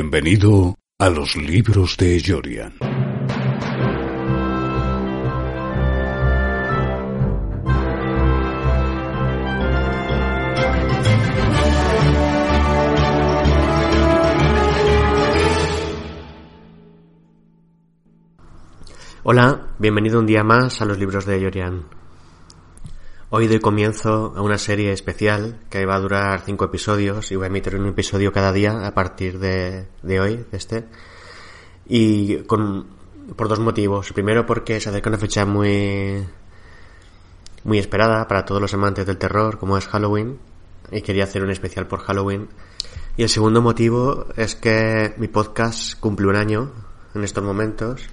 Bienvenido a los libros de Jorian. Hola, bienvenido un día más a los libros de Jorian. Hoy doy comienzo a una serie especial que va a durar cinco episodios y voy a emitir un episodio cada día a partir de, hoy, de este. Y con, por dos motivos. Primero porque se acerca una fecha muy, muy esperada para todos los amantes del terror, como es Halloween, y quería hacer un especial por Halloween. Y el segundo motivo es que mi podcast cumple un año en estos momentos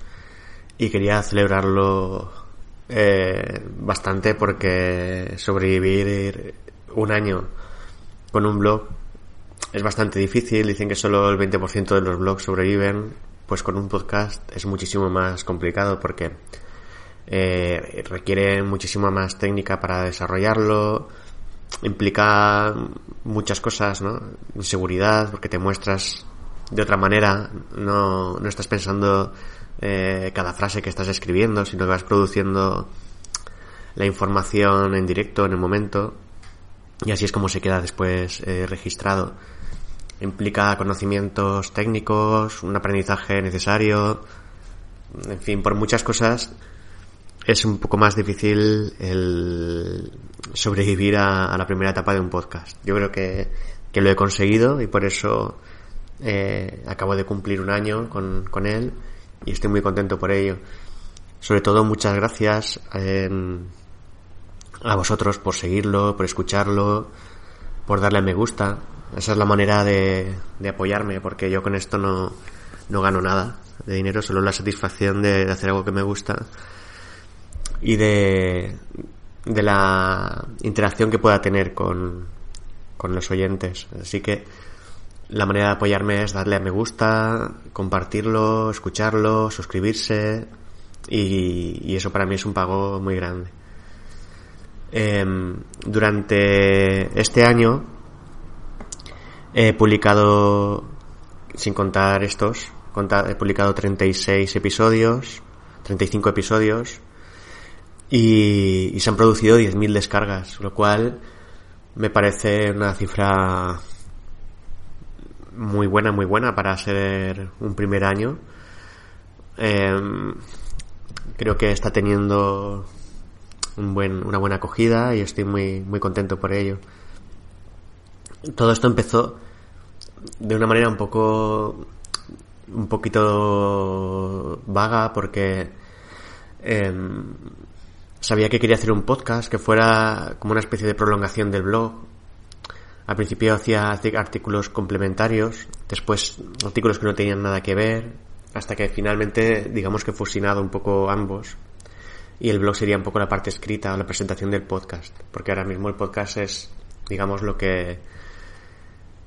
y quería celebrarlo eh, bastante porque sobrevivir un año con un blog es bastante difícil. Dicen que solo el 20% de los blogs sobreviven. Pues con un podcast es muchísimo más complicado porque eh, requiere muchísima más técnica para desarrollarlo. Implica muchas cosas, ¿no? Inseguridad, porque te muestras de otra manera. No, no estás pensando eh, cada frase que estás escribiendo, sino que vas produciendo la información en directo, en el momento, y así es como se queda después eh, registrado. Implica conocimientos técnicos, un aprendizaje necesario, en fin, por muchas cosas es un poco más difícil el sobrevivir a, la primera etapa de un podcast. Yo creo que, que lo he conseguido y por eso eh, acabo de cumplir un año con, con él y estoy muy contento por ello. Sobre todo muchas gracias em, a vosotros por seguirlo, por escucharlo, por darle a me gusta. Esa es la manera de, de apoyarme porque yo con esto no, no gano nada de dinero, solo la satisfacción de, hacer algo que me gusta y de, de la interacción que pueda tener con, con los oyentes. Así que la manera de apoyarme es darle a me gusta, compartirlo, escucharlo, suscribirse y, eso para mí es un pago muy grande. Em, durante este año he publicado, sin contar estos, he publicado 36 episodios, 35 episodios y, y se han producido 10.000 descargas, lo cual me parece una cifra muy buena, muy buena para ser un primer año. Em, creo que está teniendo un buen, una buena acogida y estoy muy, muy contento por ello. Todo esto empezó de una manera un poco, un poquito vaga porque em, sabía que quería hacer un podcast que fuera como una especie de prolongación del blog al principio hacía artículos complementarios, después artículos que no tenían nada que ver, hasta que finalmente digamos que fusionado un poco ambos y el blog sería un poco la parte escrita o la presentación del podcast, porque ahora mismo el podcast es digamos lo que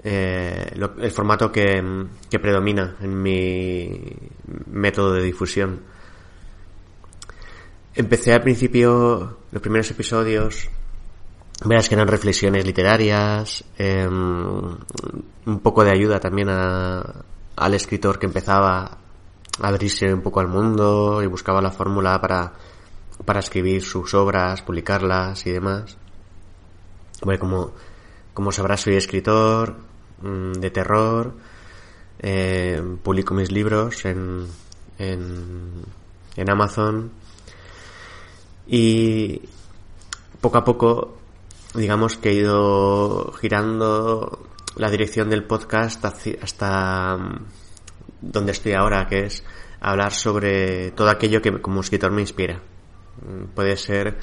eh, el formato que predomina en mi método de difusión. Empecé al principio los primeros episodios Verás que eran reflexiones literarias, em, un poco de ayuda también al escritor que empezaba a abrirse un poco al mundo y buscaba la fórmula para, para escribir sus obras, publicarlas y demás. Bueno, como, como sabrás, soy escritor mm, de terror, eh, publico mis libros en, en, en Amazon y poco a poco digamos que he ido girando la dirección del podcast hasta mm, donde estoy ahora, que es hablar sobre todo aquello que como escritor me inspira. Mm, puede ser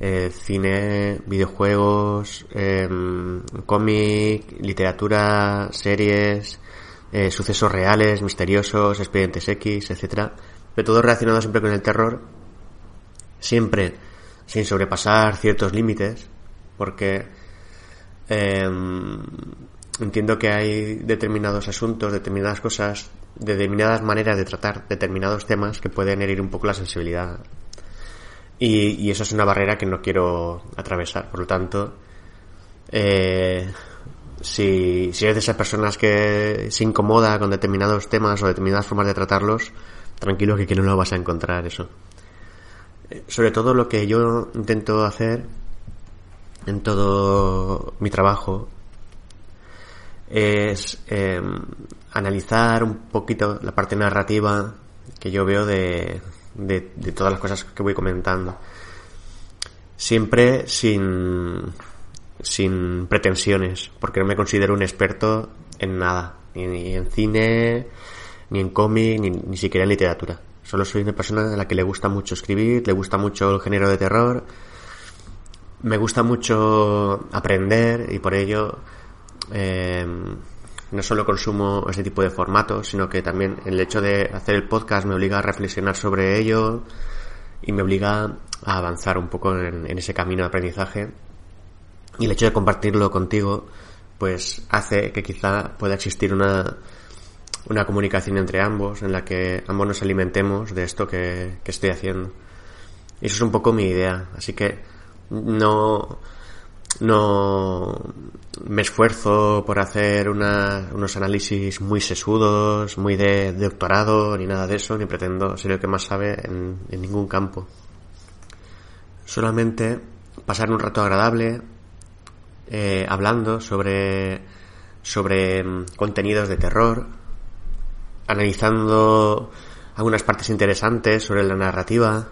eh, cine, videojuegos, em, cómic, literatura, series, eh, sucesos reales, misteriosos, expedientes X, etcétera, pero todo relacionado siempre con el terror, siempre sin sobrepasar ciertos límites, porque em, entiendo que hay determinados asuntos, determinadas cosas, determinadas maneras de tratar determinados temas que pueden herir un poco la sensibilidad. Y, eso es una barrera que no quiero atravesar. Por lo tanto, eh, si, si eres de esas personas que se incomoda con determinados temas o determinadas formas de tratarlos, tranquilo que aquí no lo vas a encontrar eso. Eh, sobre todo lo que yo intento hacer en todo mi trabajo es em, analizar un poquito la parte narrativa que yo veo de, de, todas las cosas que voy comentando. Siempre sin, sin pretensiones, porque no me considero un experto en nada, ni, en cine, ni en cómic, ni, ni siquiera en literatura. Solo soy una persona a la que le gusta mucho escribir, le gusta mucho el género de terror, me gusta mucho aprender y por ello eh, no solo consumo ese tipo de formatos, sino que también el hecho de hacer el podcast me obliga a reflexionar sobre ello y me obliga a avanzar un poco en, ese camino de aprendizaje. Y el hecho de compartirlo contigo, pues hace que quizá pueda existir una, una comunicación entre ambos, en la que ambos nos alimentemos de esto que, que estoy haciendo. Y eso es un poco mi idea. Así que no, no me esfuerzo por hacer unos análisis muy sesudos, muy de, doctorado, ni nada de eso, ni pretendo ser el que más sabe en, ningún campo. Solamente pasar un rato agradable eh, hablando sobre, sobre mm, contenidos de terror, analizando algunas partes interesantes sobre la narrativa,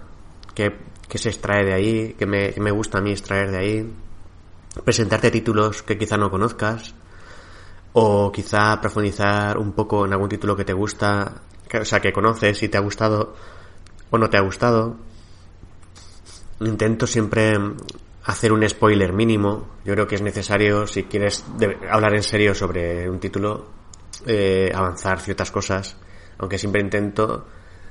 que, se extrae de ahí, que me, que me gusta a mí extraer de ahí, presentarte títulos que quizá no conozcas o quizá profundizar un poco en algún título que te gusta, o sea, que conoces y te ha gustado o no te ha gustado. Intento siempre hacer un spoiler mínimo. Yo creo que es necesario, si quieres hablar en serio sobre un título, eh, avanzar ciertas cosas. Aunque siempre intento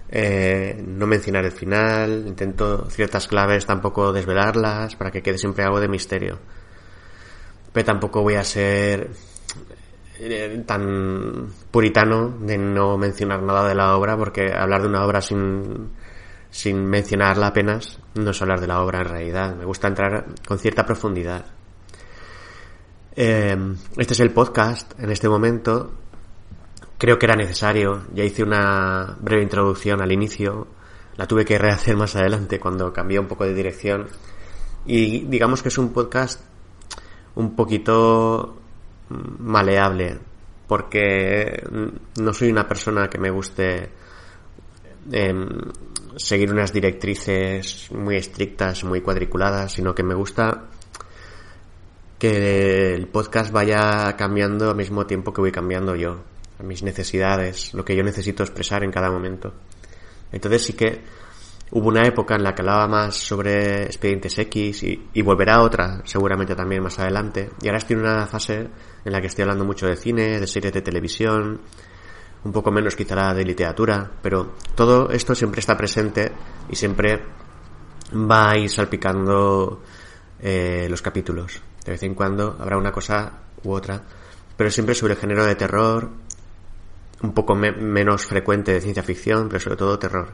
eh, no mencionar el final, intento ciertas claves tampoco desvelarlas para que quede siempre algo de misterio pero tampoco voy a ser eh, tan puritano de no mencionar nada de la obra, porque hablar de una obra sin, sin mencionarla apenas no es hablar de la obra en realidad. Me gusta entrar con cierta profundidad. Eh, este es el podcast en este momento. Creo que era necesario. Ya hice una breve introducción al inicio. La tuve que rehacer más adelante cuando cambié un poco de dirección. Y digamos que es un podcast un poquito maleable porque no soy una persona que me guste em, seguir unas directrices muy estrictas, muy cuadriculadas, sino que me gusta que el podcast vaya cambiando al mismo tiempo que voy cambiando yo, mis necesidades, lo que yo necesito expresar en cada momento. Entonces sí que Hubo una época en la que hablaba más sobre expedientes X y, volverá otra, seguramente también más adelante. Y ahora estoy en una fase en la que estoy hablando mucho de cine, de series de televisión, un poco menos quizá de literatura, pero todo esto siempre está presente y siempre va a ir salpicando eh, los capítulos. De vez en cuando habrá una cosa u otra, pero siempre sobre el género de terror, un poco menos frecuente de ciencia ficción, pero sobre todo terror.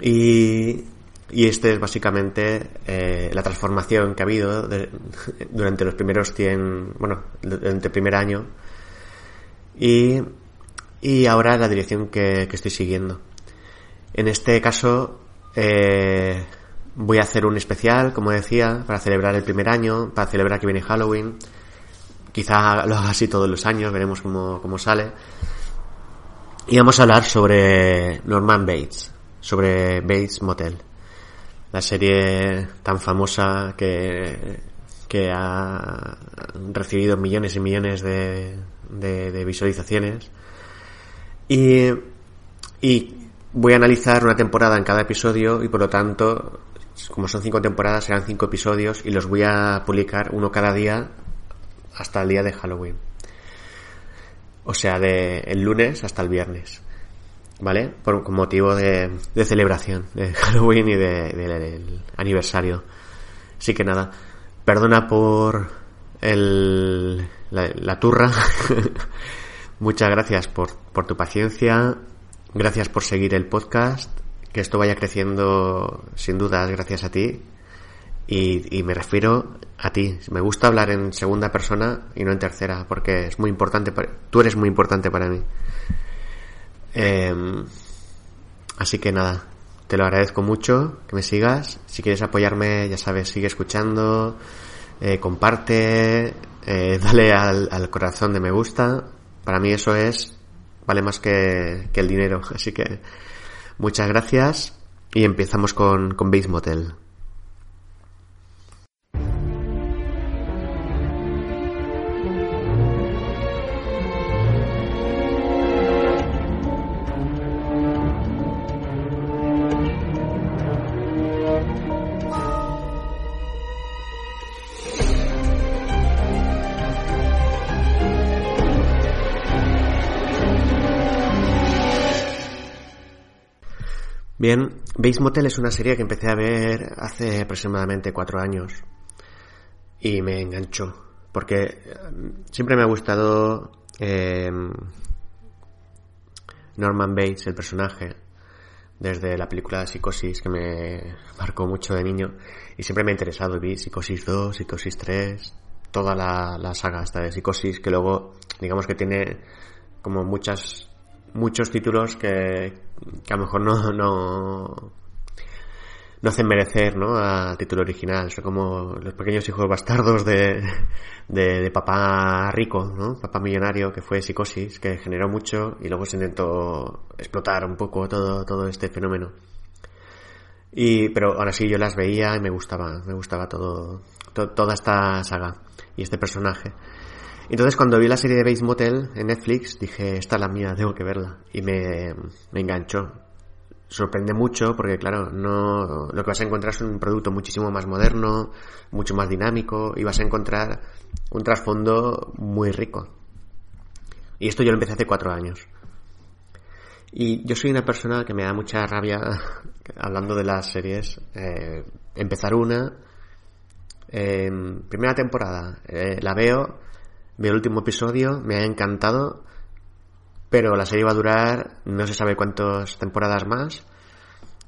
Y, este es básicamente eh, la transformación que ha habido durante los primeros 100, bueno, durante el primer año y, y ahora la dirección que, que estoy siguiendo. En este caso eh, voy a hacer un especial, como decía, para celebrar el primer año, para celebrar que viene Halloween. Quizá lo haga así todos los años, veremos cómo, cómo sale. Y vamos a hablar sobre Norman Bates sobre Bates Motel, la serie tan famosa que, que ha recibido millones y millones de, de, visualizaciones. Y, y voy a analizar una temporada en cada episodio y por lo tanto, como son cinco temporadas, serán cinco episodios y los voy a publicar uno cada día hasta el día de Halloween. O sea, de el lunes hasta el viernes. ¿vale? Por, motivo de, de celebración de Halloween y del de, aniversario. Así que nada, perdona por el, la, turra. Muchas gracias por, por tu paciencia. Gracias por seguir el podcast. Que esto vaya creciendo sin dudas gracias a ti. Y, y me refiero a ti. Me gusta hablar en segunda persona y no en tercera, porque es muy importante. Para, tú eres muy importante para mí. Em, así que nada, te lo agradezco mucho que me sigas. Si quieres apoyarme, ya sabes, sigue escuchando, eh, comparte, eh, dale al, corazón de me gusta. Para mí eso es, vale más que, que el dinero. Así que muchas gracias y empezamos con, con Base Motel. Bien, Base Motel es una serie que empecé a ver hace aproximadamente cuatro años y me enganchó porque eh, siempre me ha gustado eh, Norman Bates, el personaje, desde la película de Psicosis que me marcó mucho de niño y siempre me ha interesado. Vi Psicosis 2, Psicosis 3, toda la, la saga hasta de Psicosis que luego digamos que tiene como muchas muchos títulos que, que a lo mejor no, no, no hacen merecer ¿no? al título original. Son como los pequeños hijos bastardos de, de, papá rico, ¿no? papá millonario, que fue psicosis, que generó mucho y luego se intentó explotar un poco todo, todo este fenómeno. Y, pero ahora sí yo las veía y me gustaba, me gustaba todo, toda esta saga y este personaje. Entonces cuando vi la serie de Base Motel en Netflix dije, esta es la mía, tengo que verla. Y me, me enganchó. Sorprende mucho porque claro, no, lo que vas a encontrar es un producto muchísimo más moderno, mucho más dinámico y vas a encontrar un trasfondo muy rico. Y esto yo lo empecé hace cuatro años. Y yo soy una persona que me da mucha rabia, hablando de las series, eh, empezar una, eh, primera temporada, eh, la veo, Vi el último episodio, me ha encantado, pero la serie va a durar no se sabe cuántas temporadas más.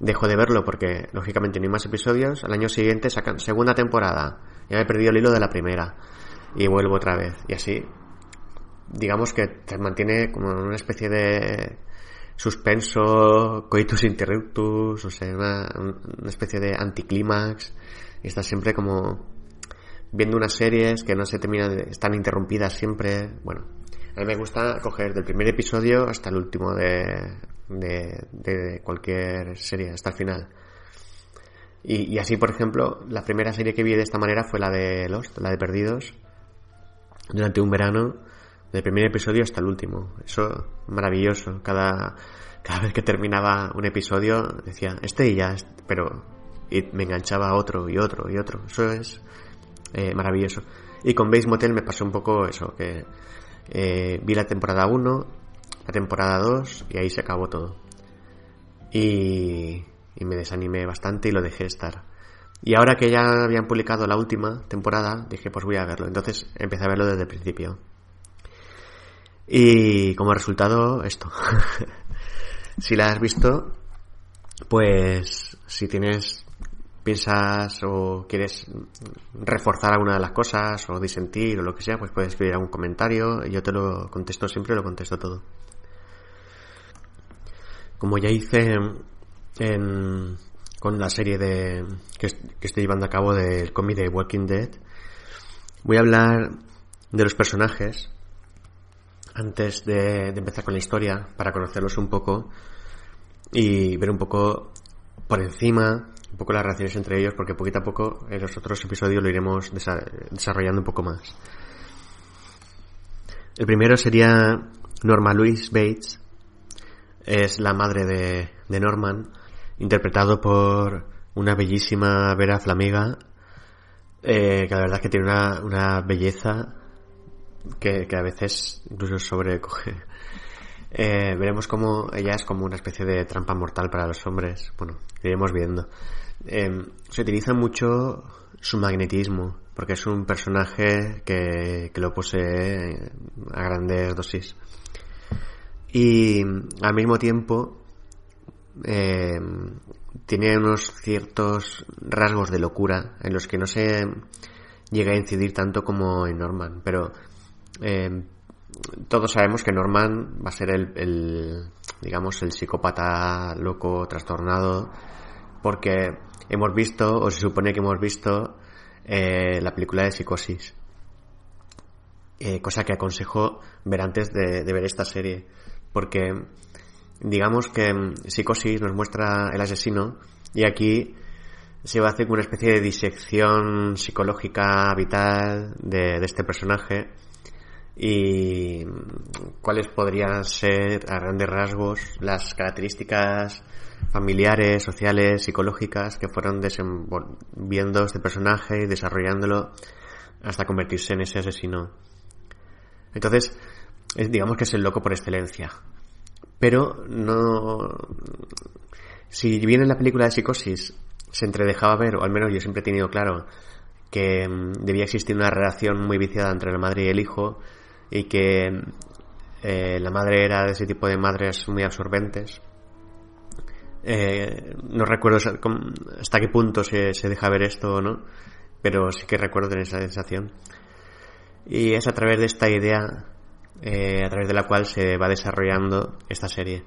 Dejo de verlo porque, lógicamente, no hay más episodios. Al año siguiente sacan segunda temporada. Ya me he perdido el hilo de la primera. Y vuelvo otra vez. Y así, digamos que te mantiene como una especie de suspenso, coitus interruptus, o sea, una, una especie de anticlímax. Y estás siempre como viendo unas series que no se terminan, están interrumpidas siempre. Bueno, a mí me gusta coger del primer episodio hasta el último de, de, cualquier serie, hasta el final. Y, así, por ejemplo, la primera serie que vi de esta manera fue la de Lost, la de Perdidos, durante un verano, del primer episodio hasta el último. Eso, maravilloso. Cada, cada vez que terminaba un episodio decía, este y ya, pero y me enganchaba a otro y otro y otro. Eso es eh, maravilloso. Y con Base Motel me pasó un poco eso, que eh, vi la temporada 1, la temporada 2 y ahí se acabó todo. Y, y me desanimé bastante y lo dejé estar. Y ahora que ya habían publicado la última temporada, dije pues voy a verlo. Entonces empecé a verlo desde el principio. Y como resultado, esto. si la has visto, pues si tienes piensas o quieres reforzar alguna de las cosas o disentir o lo que sea, pues puedes escribir algún comentario y yo te lo contesto siempre, lo contesto todo. Como ya hice en, con la serie de que, estoy llevando a cabo del cómic de Walking Dead, voy a hablar de los personajes antes de empezar con la historia para conocerlos un poco y ver un poco por encima un poco las relaciones entre ellos, porque poquito a poco en los otros episodios lo iremos desarrollando un poco más. El primero sería Norma Louise Bates, es la madre de, Norman, interpretado por una bellísima Vera Flamiga, eh, que la verdad es que tiene una, una belleza que, que, a veces incluso sobrecoge. Eh, veremos cómo ella es como una especie de trampa mortal para los hombres. Bueno, iremos viendo. Em, se utiliza mucho su magnetismo, porque es un personaje que, que lo posee a grandes dosis. Y al mismo tiempo em, tiene unos ciertos rasgos de locura en los que no se llegue a incidir tanto como en Norman, pero eh, todos sabemos que Norman va a ser el, digamos, el psicópata loco, trastornado, porque hemos visto, o se supone que hemos visto, eh, la película de Psicosis. Eh, cosa que aconsejo ver antes de, ver esta serie, porque digamos que Psicosis nos muestra el asesino y aquí se va a hacer una especie de disección psicológica vital de este personaje y cuáles podrían ser a grandes rasgos las características familiares, sociales, psicológicas que fueron viendo este personaje y desarrollándolo hasta convertirse en ese asesino. Entonces, digamos que es el loco por excelencia. Pero no... Si bien en la película de Psicosis se entredejaba ver, o al menos yo siempre he tenido claro, que mm, debía existir una relación muy viciada entre la madre y el hijo, y que eh, la madre era de ese tipo de madres muy absorbentes. Eh, no recuerdo hasta qué punto se, deja ver esto o no, pero sí que recuerdo tener esa sensación. Y es a través de esta idea, eh, a través de la cual se va desarrollando esta serie.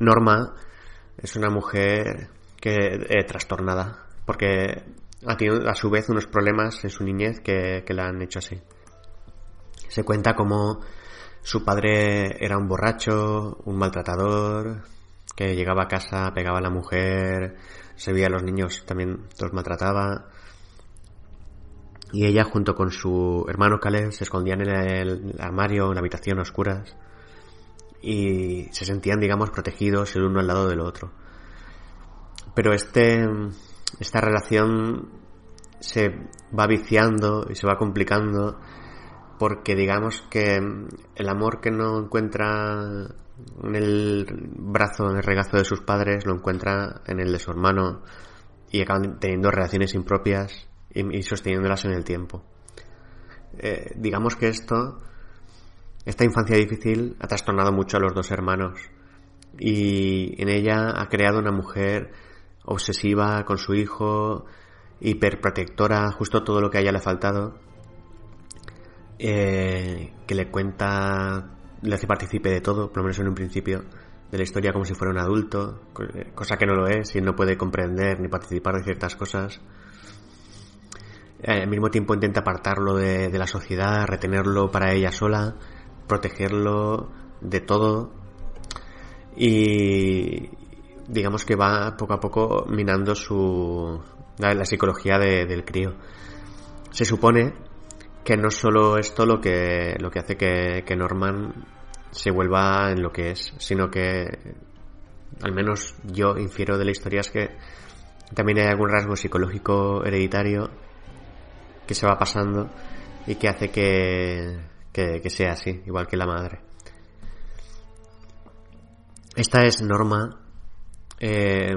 Norma es una mujer que trastornada, porque ha tenido a su vez unos problemas en su niñez que la han hecho así. Se cuenta como su padre era un borracho, un maltratador, que llegaba a casa, pegaba a la mujer, se veía a los niños, también los maltrataba. Y ella junto con su hermano Caleb se escondían en el armario, en la habitación oscuras y se sentían, digamos, protegidos el uno al lado del otro. Pero este, esta relación se va viciando y se va complicando porque digamos que el amor que no encuentra en el brazo, en el regazo de sus padres, lo encuentra en el de su hermano y acaban teniendo relaciones impropias y, sosteniéndolas en el tiempo. Eh, digamos que esto, esta infancia difícil ha trastornado mucho a los dos hermanos y en ella ha creado una mujer obsesiva con su hijo, hiperprotectora, justo todo lo que a ella le ha faltado eh, que le cuenta, le hace partícipe de todo, por lo menos en un principio, de la historia como si fuera un adulto, cosa que no lo es y no puede comprender ni participar de ciertas cosas. Eh, al mismo tiempo intenta apartarlo de, la sociedad, retenerlo para ella sola, protegerlo de todo y digamos que va poco a poco minando su la, psicología del crío. Se supone que no solo esto lo que, lo que hace que, que Norman se vuelva en lo que es, sino que al menos yo infiero de la historia es que también hay algún rasgo psicológico hereditario que se va pasando y que hace que, que, sea así, igual que la madre. Esta es Norma. Eh,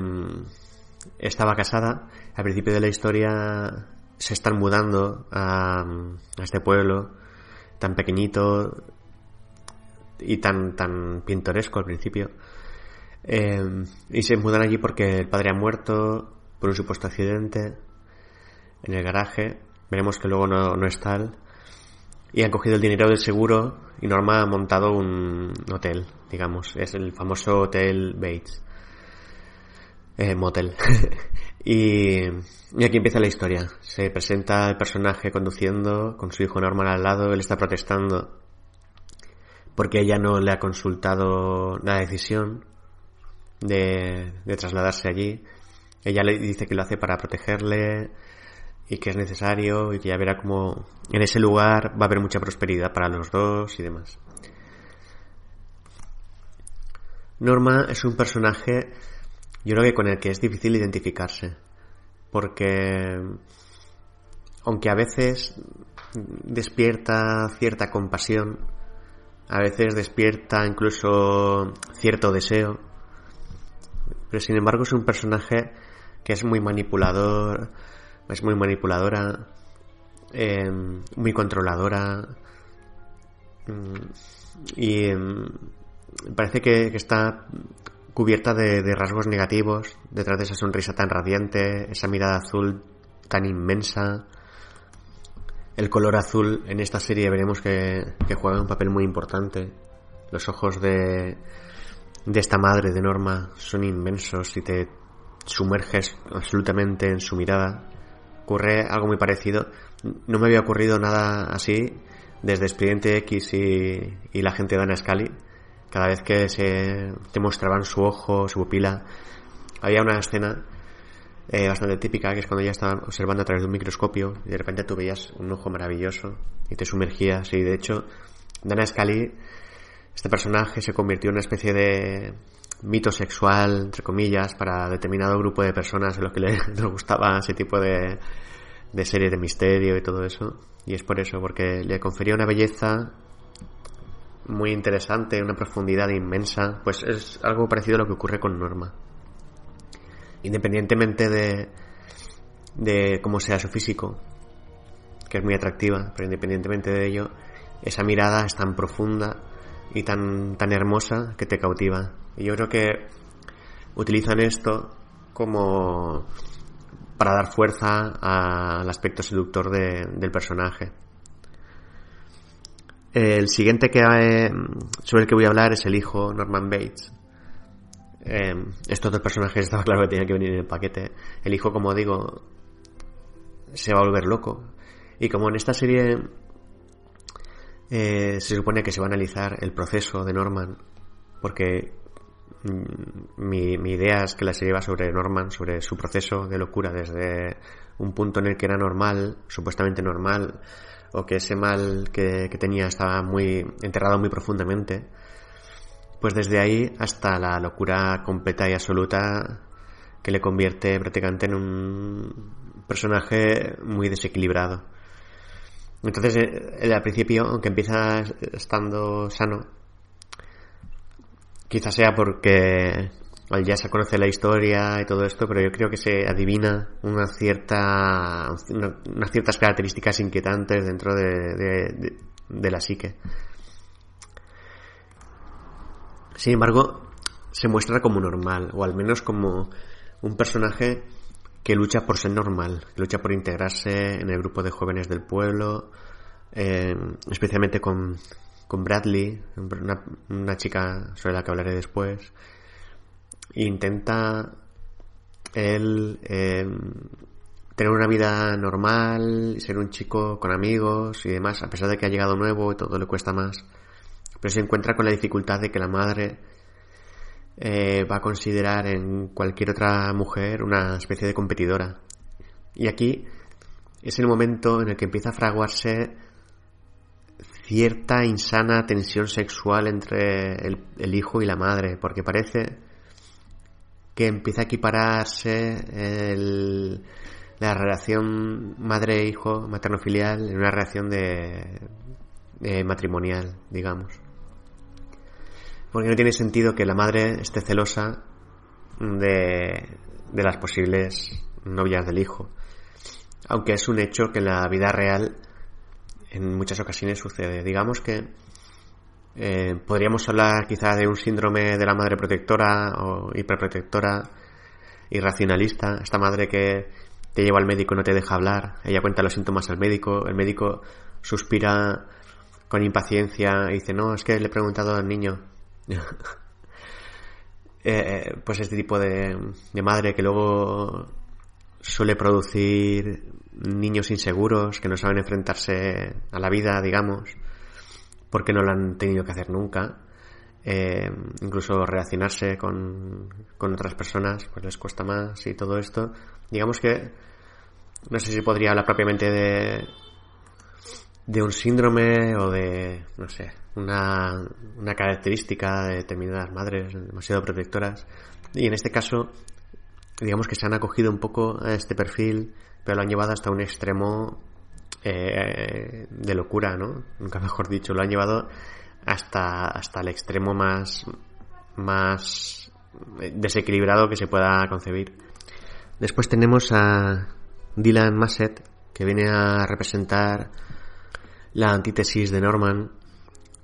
estaba casada. Al principio de la historia se están mudando a, este pueblo tan pequeñito y tan, tan pintoresco al principio. Eh, y se mudan allí porque el padre ha muerto por un supuesto accidente en el garaje. Veremos que luego no, no es tal. Y han cogido el dinero del seguro y Norma ha montado un hotel, digamos. Es el famoso Hotel Bates. Eh, motel. y, aquí empieza la historia. Se presenta el personaje conduciendo con su hijo normal al lado, él está protestando porque ella no le ha consultado la decisión de, de trasladarse allí. Ella le dice que lo hace para protegerle y que es necesario y que ya verá como en ese lugar va a haber mucha prosperidad para los dos y demás. Norma es un personaje yo creo que con el que es difícil identificarse. Porque aunque a veces despierta cierta compasión, a veces despierta incluso cierto deseo, pero sin embargo es un personaje que es muy manipulador, es muy manipuladora, em, muy controladora mm, y em, parece que, está cubierta de, rasgos negativos, detrás de esa sonrisa tan radiante, esa mirada azul tan inmensa. El color azul en esta serie veremos que, juega un papel muy importante. Los ojos de, de esta madre de Norma son inmensos y te sumerges absolutamente en su mirada. Ocurre algo muy parecido. No me había ocurrido nada así desde Expediente X y, y la gente de Ana Scully. Cada vez que se te mostraban su ojo, su pupila, había una escena eh, bastante típica que es cuando ya estaban observando a través de un microscopio y de repente tú veías un ojo maravilloso y te sumergías y de hecho Dana Scully este personaje se convirtió en una especie de mito sexual, entre comillas, para determinado grupo de personas en los que les, gustaba ese tipo de, de serie de misterio y todo eso. Y es por eso, porque le confería una belleza muy interesante, una profundidad inmensa. Pues es algo parecido a lo que ocurre con Norma. Independientemente de, de cómo sea su físico, que es muy atractiva, pero independientemente de ello, esa mirada es tan profunda y tan, tan hermosa que te cautiva. Y yo creo que utilizan esto como para dar fuerza al aspecto seductor del personaje. El siguiente que eh, sobre el que voy a hablar es el hijo Norman Bates. Eh, estos dos personajes estaba claro que tenían que venir en el paquete. El hijo, como digo, se va a volver loco. Y como en esta serie eh, se supone que se va a analizar el proceso de Norman, porque mm, mi, mi, idea es que la serie va sobre Norman, sobre su proceso de locura desde un punto en el que era normal, supuestamente normal, o que ese mal que, tenía estaba muy enterrado muy profundamente, pues desde ahí hasta la locura completa y absoluta que le convierte prácticamente en un personaje muy desequilibrado. Entonces, eh, al principio, aunque empieza estando sano, quizás sea porque ya se conoce la historia y todo esto, pero yo creo que se adivina una cierta, unas ciertas características inquietantes dentro de, de la psique. Sin embargo, se muestra como normal, o al menos como un personaje que lucha por ser normal, que lucha por integrarse en el grupo de jóvenes del pueblo, eh, especialmente con, con Bradley, una, chica sobre la que hablaré después. Intenta él eh, tener una vida normal, ser un chico con amigos y demás, a pesar de que ha llegado nuevo y todo le cuesta más. Pero se encuentra con la dificultad de que la madre eh, va a considerar en cualquier otra mujer una especie de competidora. Y aquí es el momento en el que empieza a fraguarse cierta insana tensión sexual entre el, hijo y la madre, porque parece que empieza a equipararse la relación madre-hijo, materno-filial, en una relación de matrimonial, digamos. Porque no tiene sentido que la madre esté celosa de, de las posibles novias del hijo. Aunque es un hecho que en la vida real en muchas ocasiones sucede. Digamos que eh, podríamos hablar quizá de un síndrome de la madre protectora o hiperprotectora irracionalista, esta madre que te lleva al médico y no te deja hablar, ella cuenta los síntomas al médico, el médico suspira con impaciencia y dice, no, es que le he preguntado al niño, Eh, pues este tipo de, madre que luego suele producir niños inseguros que no saben enfrentarse a la vida, digamos, porque no lo han tenido que hacer nunca. Eh, incluso relacionarse con, con otras personas pues les cuesta más y todo esto. Digamos que no sé si podría hablar propiamente de, de un síndrome o de, no sé, una, una característica de determinadas madres demasiado protectoras. Y en este caso, digamos que se han acogido un poco a este perfil, pero lo han llevado hasta un extremo eh, de locura, ¿no? Nunca mejor dicho, lo han llevado hasta, hasta el extremo más, más desequilibrado que se pueda concebir. Después tenemos a Dylan Massett, que viene a representar la antítesis de Norman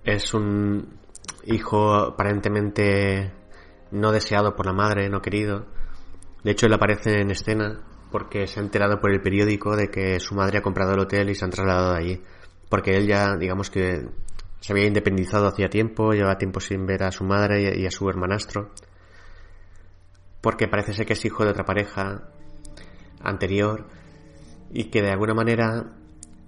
es un hijo aparentemente no deseado por la madre, no querido. De hecho, él aparece en escena porque se ha enterado por el periódico de que su madre ha comprado el hotel y se han trasladado de allí. Porque él ya, digamos que se había independizado hacía tiempo, lleva tiempo sin ver a su madre y a su hermanastro. Porque parece ser que es hijo de otra pareja anterior y que de alguna manera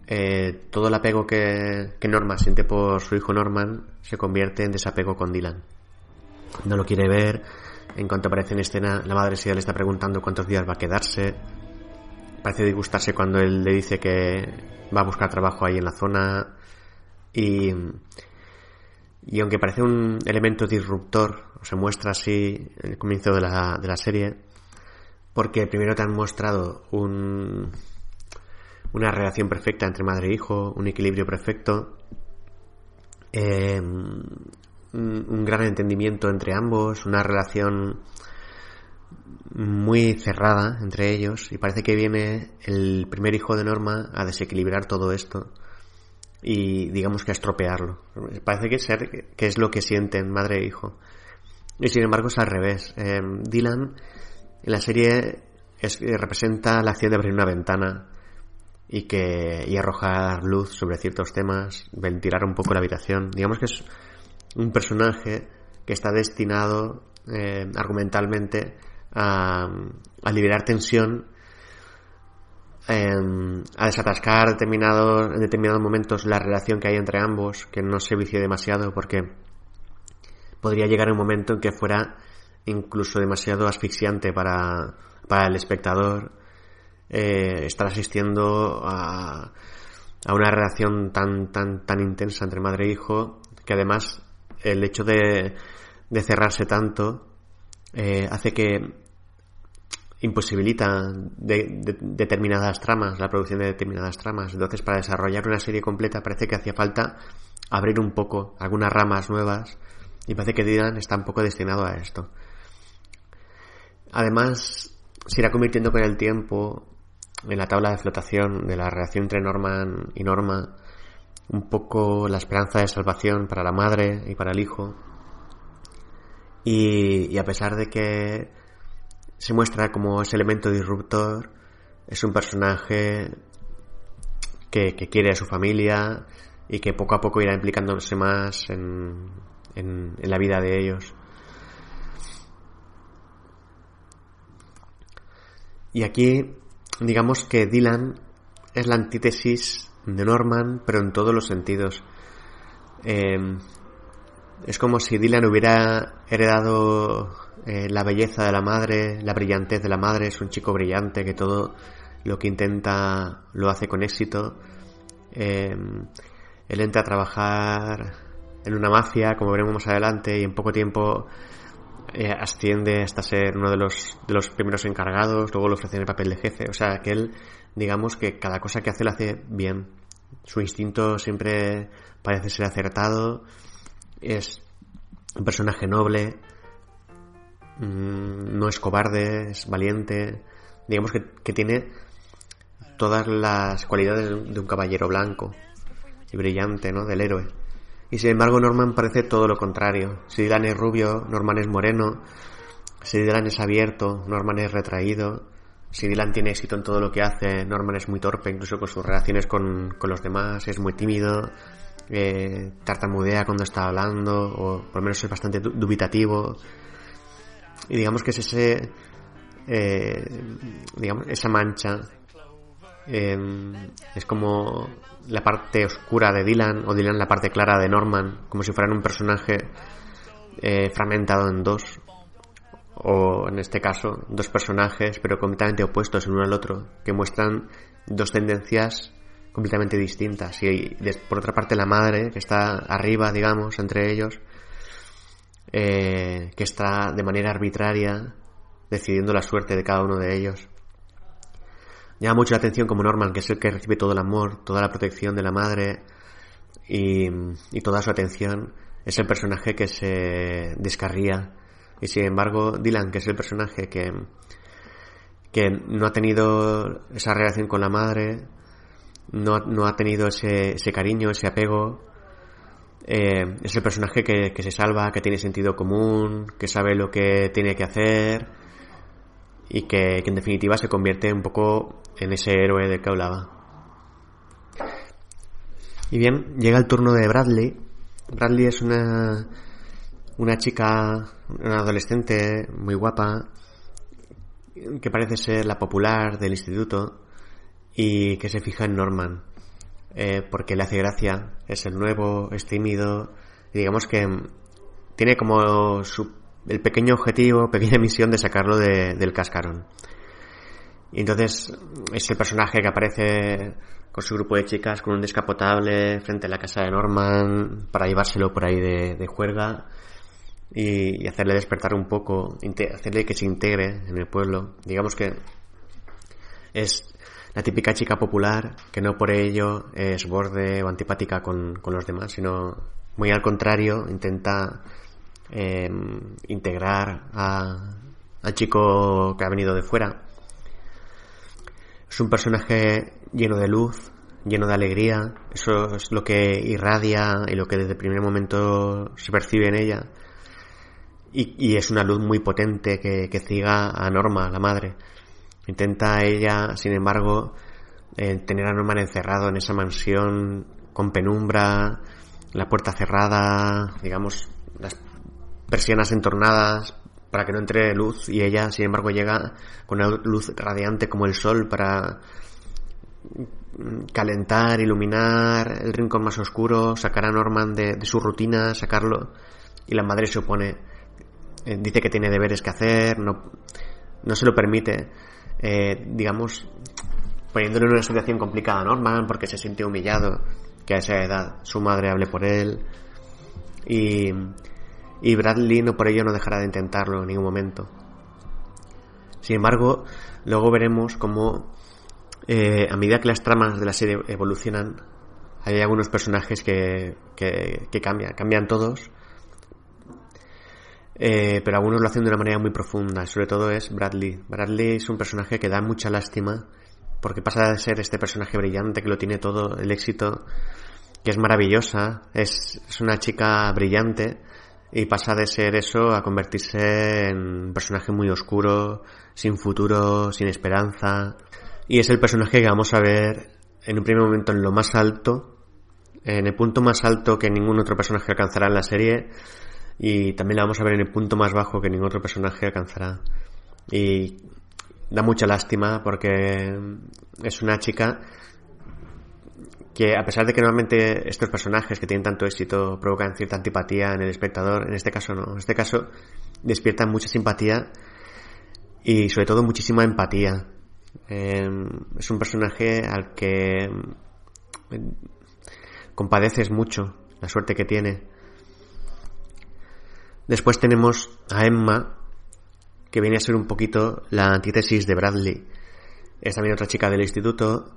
eh, todo el apego que, que Norma siente por su hijo Norman se convierte en desapego con Dylan. No lo quiere ver, en cuanto aparece en escena, la madre se le está preguntando cuántos días va a quedarse. Parece disgustarse cuando él le dice que va a buscar trabajo ahí en la zona. Y, y aunque parece un elemento disruptor, se muestra así en el comienzo de la, de la serie, porque primero te han mostrado un, una relación perfecta entre madre e hijo, un equilibrio perfecto, eh, un, gran entendimiento entre ambos, una relación muy cerrada entre ellos y parece que viene el primer hijo de Norma a desequilibrar todo esto y digamos que a estropearlo. Parece que, ser, que es lo que sienten madre e hijo. Y sin embargo es al revés. Eh, Dylan en la serie es, representa la acción de abrir una ventana y que y arrojar luz sobre ciertos temas, ventilar un poco la habitación. Digamos que es un personaje que está destinado eh, argumentalmente a, liberar tensión, em, a desatascar determinado, en determinados momentos la relación que hay entre ambos, que no se vicie demasiado porque podría llegar un momento en que fuera incluso demasiado asfixiante para, para el espectador eh, estar asistiendo a, a una relación tan, tan, tan intensa entre madre e hijo que además el hecho de, de cerrarse tanto eh, hace que imposibilita determinadas tramas, la producción de determinadas tramas. Entonces, para desarrollar una serie completa parece que hacía falta abrir un poco algunas ramas nuevas y parece que Dylan está un poco destinado a esto. Además, se irá convirtiendo con el tiempo en la tabla de flotación de la relación entre Norman y Norma un poco la esperanza de salvación para la madre y para el hijo. Y, a pesar de que se muestra como ese elemento disruptor, es un personaje que, quiere a su familia y que poco a poco irá implicándose más en, en la vida de ellos. Y aquí, digamos que Dylan es la antítesis de Norman, pero en todos los sentidos. Eh, es como si Dylan hubiera heredado eh, la belleza de la madre, la brillantez de la madre, es un chico brillante que todo lo que intenta lo hace con éxito. Eh, él entra a trabajar en una mafia, como veremos más adelante, y en poco tiempo asciende hasta ser uno de los, de los primeros encargados, luego le ofrecen el papel de jefe. O sea, que él digamos que cada cosa que hace la hace bien. Su instinto siempre parece ser acertado. Es un personaje noble. Mm, no es cobarde, es valiente. Digamos que, tiene todas las cualidades de un caballero blanco y brillante, ¿no? Del héroe. Y sin embargo Norman parece todo lo contrario. Si Dylan es rubio, Norman es moreno. Si Dylan es abierto, Norman es retraído. Si Dylan tiene éxito en todo lo que hace, Norman es muy torpe, incluso con sus relaciones con, los demás, es muy tímido, eh, tartamudea cuando está hablando, o por lo menos es bastante dubitativo. Y digamos que es ese, eh, digamos, esa mancha, em, es como la parte oscura de Dylan, o Dylan la parte clara de Norman, como si fueran un personaje eh, fragmentado en dos o en este caso dos personajes pero completamente opuestos el uno al otro que muestran dos tendencias completamente distintas. Y por otra parte la madre que está arriba digamos entre ellos eh, que está de manera arbitraria decidiendo la suerte de cada uno de ellos. Llama mucho la atención como Norman que es el que recibe todo el amor toda la protección de la madre y, y toda su atención es el personaje que se descarría y sin embargo, Dylan, que es el personaje que, que no ha tenido esa relación con la madre, no, no ha tenido ese, ese cariño, ese apego, eh, es el personaje que, que, se salva, que tiene sentido común, que sabe lo que tiene que hacer y que, en definitiva se convierte un poco en ese héroe del que hablaba. Y bien, llega el turno de Bradley. Bradley es una, una chica, una adolescente muy guapa, que parece ser la popular del instituto y que se fija en Norman eh, porque le hace gracia, es el nuevo, es tímido y digamos que tiene como su, el pequeño objetivo, pequeña misión de sacarlo del cascarón. Y entonces es el personaje que aparece con su grupo de chicas con un descapotable frente a la casa de Norman para llevárselo por ahí de, juerga y, hacerle despertar un poco, hacerle que se integre en el pueblo. Digamos que es la típica chica popular que no por ello es borde o antipática con, los demás, sino muy al contrario, intenta eh, integrar al chico que ha venido de fuera. Es un personaje lleno de luz, lleno de alegría, eso es lo que irradia y lo que desde el primer momento se percibe en ella. Y, es una luz muy potente que, que ciega a Norma, la madre. Intenta ella, sin embargo, eh, tener a Norman encerrado en esa mansión con penumbra, la puerta cerrada, digamos, las persianas entornadas para que no entre luz y ella, sin embargo, llega con una luz radiante como el sol para calentar, iluminar el rincón más oscuro, sacar a Norman de, de su rutina, sacarlo y la madre se opone, eh, dice que tiene deberes que hacer, no, no se lo permite, eh, digamos, poniéndole en una situación complicada Norman porque se siente humillado que a esa edad su madre hable por él y, y Bradley no por ello no dejará de intentarlo en ningún momento. Sin embargo, luego veremos cómo eh, a medida que las tramas de la serie evolucionan, hay algunos personajes que, que, que cambian, cambian todos eh, pero algunos lo hacen de una manera muy profunda, sobre todo es Bradley. Bradley es un personaje que da mucha lástima, porque pasa de ser este personaje brillante que lo tiene todo, el éxito, que es maravillosa, es, es una chica brillante, y pasa de ser eso a convertirse en un personaje muy oscuro, sin futuro, sin esperanza. Y es el personaje que vamos a ver en un primer momento en lo más alto, en el punto más alto que ningún otro personaje alcanzará en la serie, y también la vamos a ver en el punto más bajo que ningún otro personaje alcanzará. Y da mucha lástima porque es una chica que a pesar de que normalmente estos personajes que tienen tanto éxito provocan cierta antipatía en el espectador, en este caso no, en este caso despiertan mucha simpatía y sobre todo muchísima empatía. Em, es un personaje al que compadeces mucho la suerte que tiene Después tenemos a Emma, que viene a ser un poquito la antítesis de Bradley. Es también otra chica del instituto,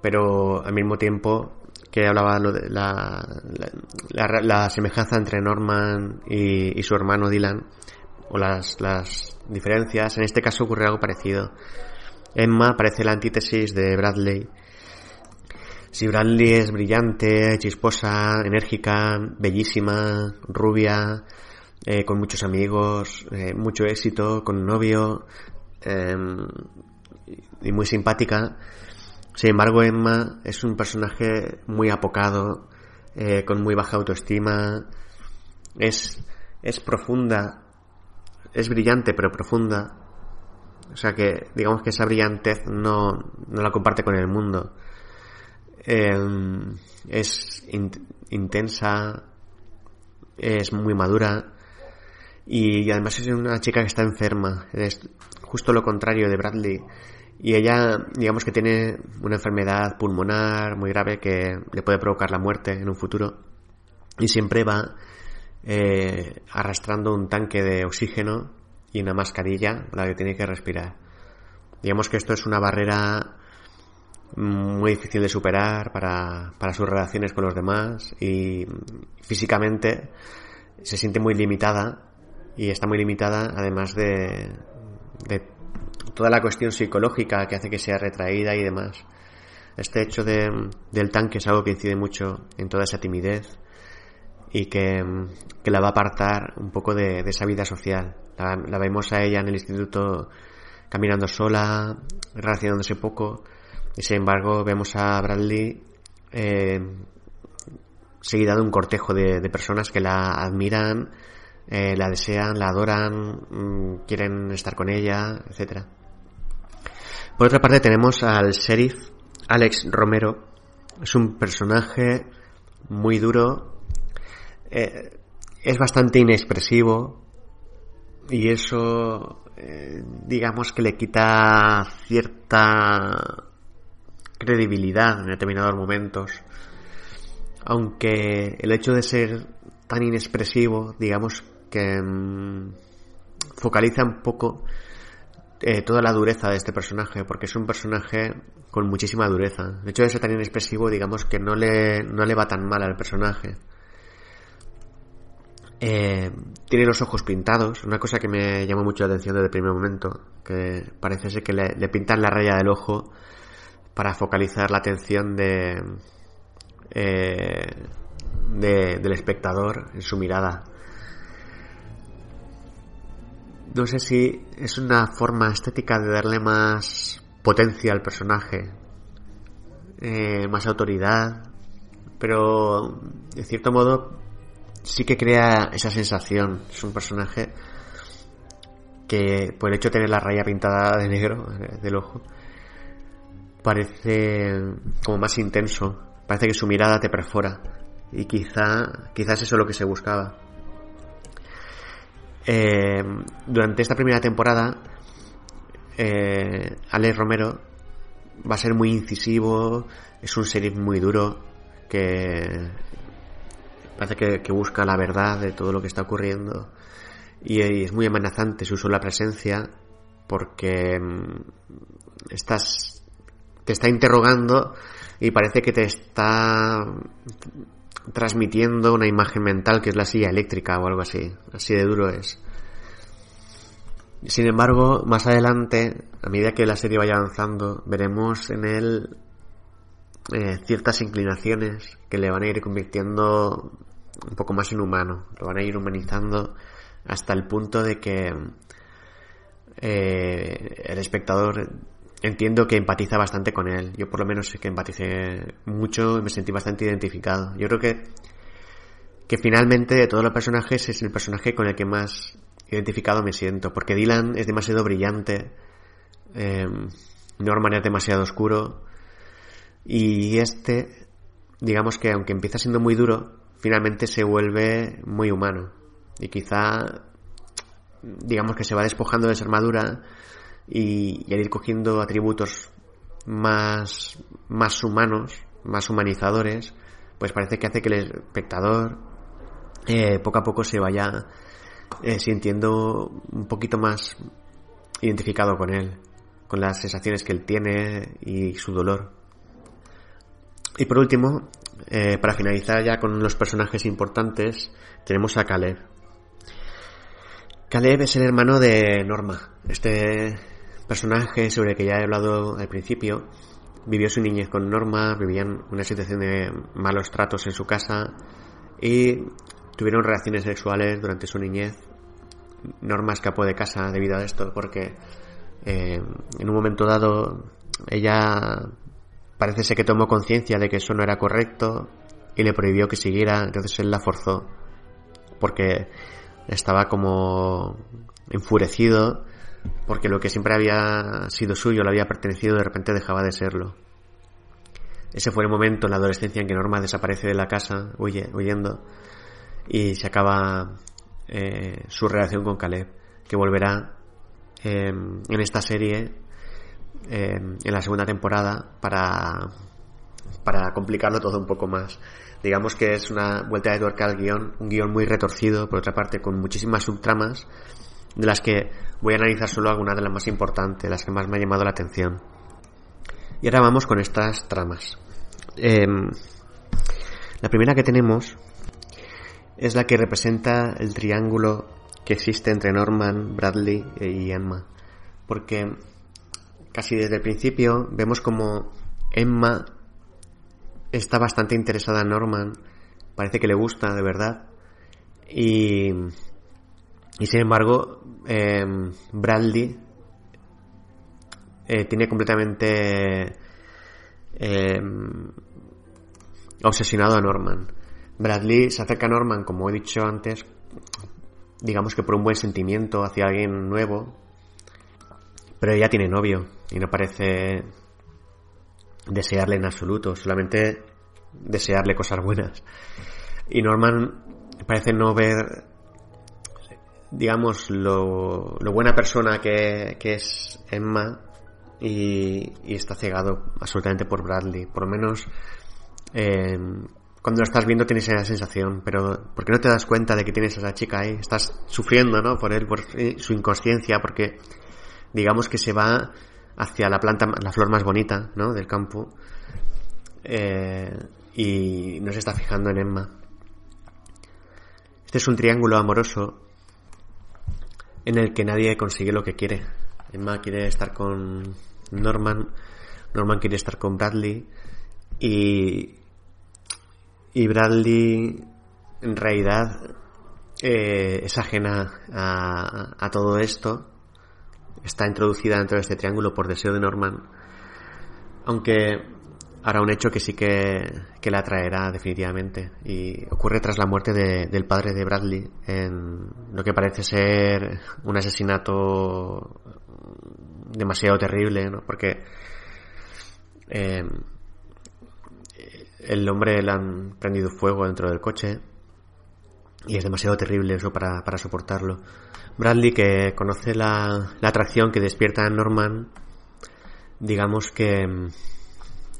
pero al mismo tiempo que hablaba de la, la, semejanza entre Norman y, su hermano Dylan, o las, las diferencias. En este caso ocurre algo parecido. Emma parece la antítesis de Bradley. Si Bradley es brillante, chisposa, enérgica, bellísima, rubia, eh, con muchos amigos, eh, mucho éxito, con un novio em, y muy simpática. Sin embargo, Emma es un personaje muy apocado, eh, con muy baja autoestima, es, es profunda, es brillante pero profunda. O sea que digamos que esa brillantez no, no la comparte con el mundo. Em, es intensa, es muy madura, y además es una chica que está enferma, es justo lo contrario de Bradley. Y ella, digamos que tiene una enfermedad pulmonar muy grave que le puede provocar la muerte en un futuro. Y siempre va eh, arrastrando un tanque de oxígeno y una mascarilla la que tiene que respirar. Digamos que esto es una barrera muy difícil de superar para, para sus relaciones con los demás y físicamente se siente muy limitada y está muy limitada además de, toda la cuestión psicológica que hace que sea retraída y demás. Este hecho de, del tanque es algo que incide mucho en toda esa timidez y que, que la va a apartar un poco de, esa vida social. La, vemos a ella en el instituto caminando sola, relacionándose poco. Y sin embargo, vemos a Bradley eh, seguida de un cortejo de, personas que la admiran, eh, la desean, la adoran, mm, quieren estar con ella, etcétera. Por otra parte tenemos al sheriff Alex Romero. Es un personaje muy duro, eh, es bastante inexpresivo y eso eh, digamos que le quita cierta credibilidad en determinados momentos. Aunque el hecho de ser tan inexpresivo, digamos que mm, focaliza un poco eh, toda la dureza de este personaje, porque es un personaje con muchísima dureza. El hecho de ser tan inexpresivo, digamos que no le, no le va tan mal al personaje. Eh, tiene los ojos pintados, una cosa que me llamó mucho la atención desde el primer momento, que parece ser que le, pintan la raya del ojo para focalizar la atención de, eh, del espectador en su mirada. No sé si es una forma estética de darle más potencia al personaje, eh, más autoridad, pero de cierto modo sí que crea esa sensación. Es un personaje que, por el hecho de tener la raya pintada de negro del ojo, parece como más intenso. Parece que su mirada te perfora. Y quizá, quizás eso es lo que se buscaba. Eh, durante esta primera temporada, eh, Alex Romero va a ser muy incisivo, es un sheriff muy duro, que parece que, busca la verdad de todo lo que está ocurriendo. Y, es muy amenazante su sola presencia porque mm, estás te está interrogando y parece que te está transmitiendo una imagen mental que es la silla eléctrica o algo así. Así de duro es. Sin embargo más adelante a medida que la serie vaya avanzando veremos en él eh, ciertas inclinaciones que le van a ir convirtiendo un poco más inhumano, lo van a ir humanizando hasta el punto de que eh, el espectador entiendo que empatiza bastante con él. Yo por lo menos sé que empaticé mucho y me sentí bastante identificado. Yo creo que que finalmente de todos los personajes es el personaje con el que más identificado me siento, porque Dylan es demasiado brillante, eh, Norman es demasiado oscuro y este, digamos que aunque empieza siendo muy duro, finalmente se vuelve muy humano. Y quizá, digamos que se va despojando de esa armadura y, al ir cogiendo atributos más, más humanos, más humanizadores, pues parece que hace que el espectador eh, poco a poco se vaya eh, sintiendo un poquito más identificado con él, con las sensaciones que él tiene y su dolor. Y por último, eh, para finalizar ya con los personajes importantes, tenemos a Caleb. Caleb es el hermano de Norma. Este personaje sobre el que ya he hablado al principio vivió su niñez con Norma, vivían una situación de malos tratos en su casa y tuvieron relaciones sexuales durante su niñez. Norma escapó de casa debido a esto porque eh, en un momento dado ella Parece ser que tomó conciencia de que eso no era correcto y le prohibió que siguiera, entonces él la forzó porque estaba como enfurecido porque lo que siempre había sido suyo, lo había pertenecido, de repente dejaba de serlo. Ese fue el momento en la adolescencia en que Norma desaparece de la casa, huye, huyendo, y se acaba eh, su relación con Caleb, que volverá eh, en esta serie en la segunda temporada para, para complicarlo todo un poco más. Digamos que es una vuelta de tuerca al guion, un guion muy retorcido, por otra parte, con muchísimas subtramas, de las que voy a analizar solo algunas de las más importantes, las que más me han llamado la atención. Y ahora vamos con estas tramas. Em, la primera que tenemos es la que representa el triángulo que existe entre Norman, Bradley y Emma. Porque casi desde el principio vemos como Emma está bastante interesada en Norman, parece que le gusta de verdad y, y sin embargo eh, Bradley eh, tiene completamente eh, obsesionado a Norman. Bradley se acerca a Norman, como he dicho antes, digamos que por un buen sentimiento hacia alguien nuevo, pero ella tiene novio y no parece desearle en absoluto, solamente desearle cosas buenas. Y Norman parece no ver, digamos, lo, buena persona que, es Emma y, está cegado absolutamente por Bradley. Por lo menos eh, cuando lo estás viendo tienes esa sensación, pero ¿por qué no te das cuenta de que tienes a esa chica ahí? Estás sufriendo, ¿no? Por él, por su inconsciencia, porque digamos que se va hacia la planta, la flor más bonita, ¿no? Del campo. Eh, y no se está fijando en Emma. Este es un triángulo amoroso en el que nadie consigue lo que quiere. Emma quiere estar con Norman, Norman quiere estar con Bradley y, y Bradley en realidad eh, es ajena a, a todo esto. Está introducida dentro de este triángulo por deseo de Norman. Aunque hará un hecho que sí que, que la atraerá definitivamente. Y ocurre tras la muerte del padre de Bradley en lo que parece ser un asesinato demasiado terrible, ¿no? Porque eh, el hombre le han prendido fuego dentro del coche y es demasiado terrible eso para, para soportarlo. Bradley, que conoce la, la atracción que despierta en Norman, digamos que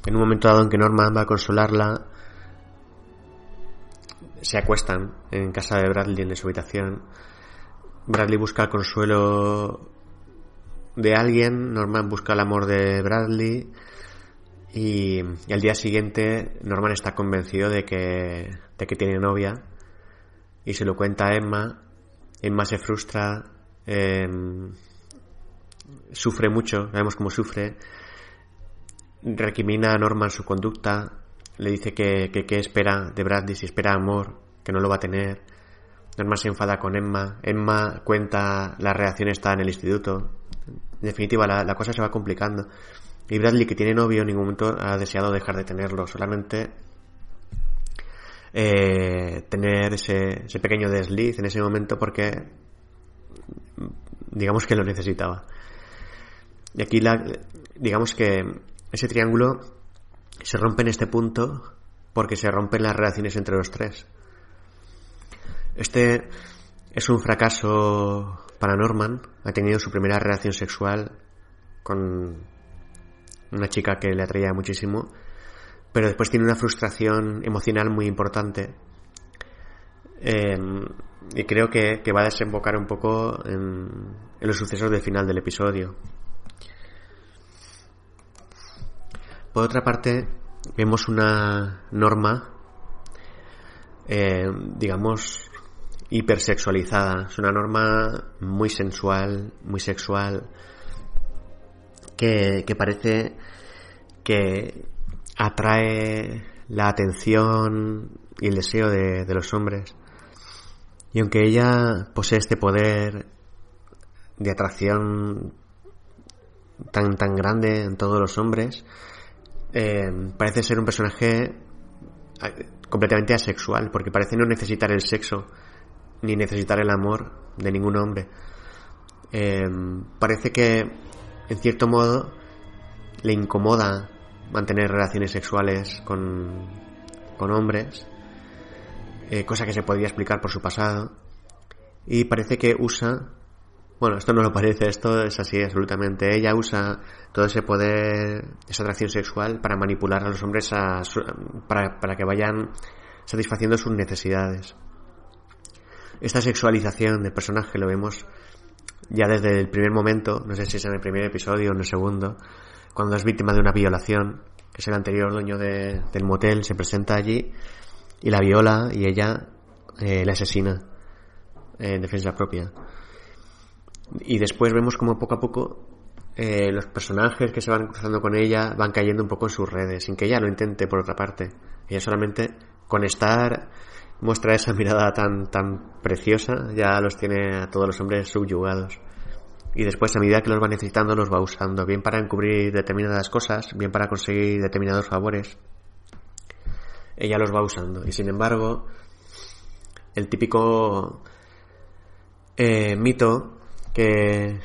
en un momento dado en que Norman va a consolarla, se acuestan en casa de Bradley en su habitación. Bradley busca el consuelo de alguien, Norman busca el amor de Bradley y, al día siguiente Norman está convencido de que, de que tiene novia y se lo cuenta a Emma. Emma se frustra, em, sufre mucho, vemos cómo sufre recrimina a Norman su conducta, le dice que, que, espera de Bradley, si espera amor, que no lo va a tener. Norman se enfada con Emma, Emma cuenta la reacción está en el instituto. En definitiva, la, cosa se va complicando. Y Bradley, que tiene novio, en ningún momento ha deseado dejar de tenerlo, solamente eh, tener ese, ese pequeño desliz en ese momento porque digamos que lo necesitaba. Y aquí la, digamos que ese triángulo se rompe en este punto porque se rompen las relaciones entre los tres. Este es un fracaso para Norman. Ha tenido su primera relación sexual con una chica que le atraía muchísimo, pero después tiene una frustración emocional muy importante. Em, y creo que, va a desembocar un poco en, en los sucesos del final del episodio. Por otra parte, vemos una norma, eh, digamos, hipersexualizada. Es una norma muy sensual, muy sexual, que, parece que atrae la atención y el deseo de, de, los hombres. Y aunque ella posee este poder de atracción tan, tan grande en todos los hombres, eh, parece ser un personaje eh, completamente asexual, porque parece no necesitar el sexo ni necesitar el amor de ningún hombre. Eh, parece que, en cierto modo, le incomoda mantener relaciones sexuales con, con hombres, cosa que se podría explicar por su pasado, y parece que usa bueno, esto no lo parece, esto es así absolutamente. Ella usa todo ese poder, esa atracción sexual para manipular a los hombres para, para que vayan satisfaciendo sus necesidades. Esta sexualización del personaje lo vemos ya desde el primer momento, no sé si es en el primer episodio o en el segundo, cuando es víctima de una violación, que es el anterior dueño del motel, se presenta allí y la viola y ella eh, la asesina en defensa propia. Y después vemos como poco a poco eh, los personajes que se van cruzando con ella van cayendo un poco en sus redes, sin que ella lo intente por otra parte. Ella solamente con estar muestra esa mirada tan, tan preciosa, ya los tiene a todos los hombres subyugados. y después a medida que los va necesitando los va usando, bien para encubrir determinadas cosas, bien para conseguir determinados favores. Ella los va usando y sin embargo el típico eh, mito que,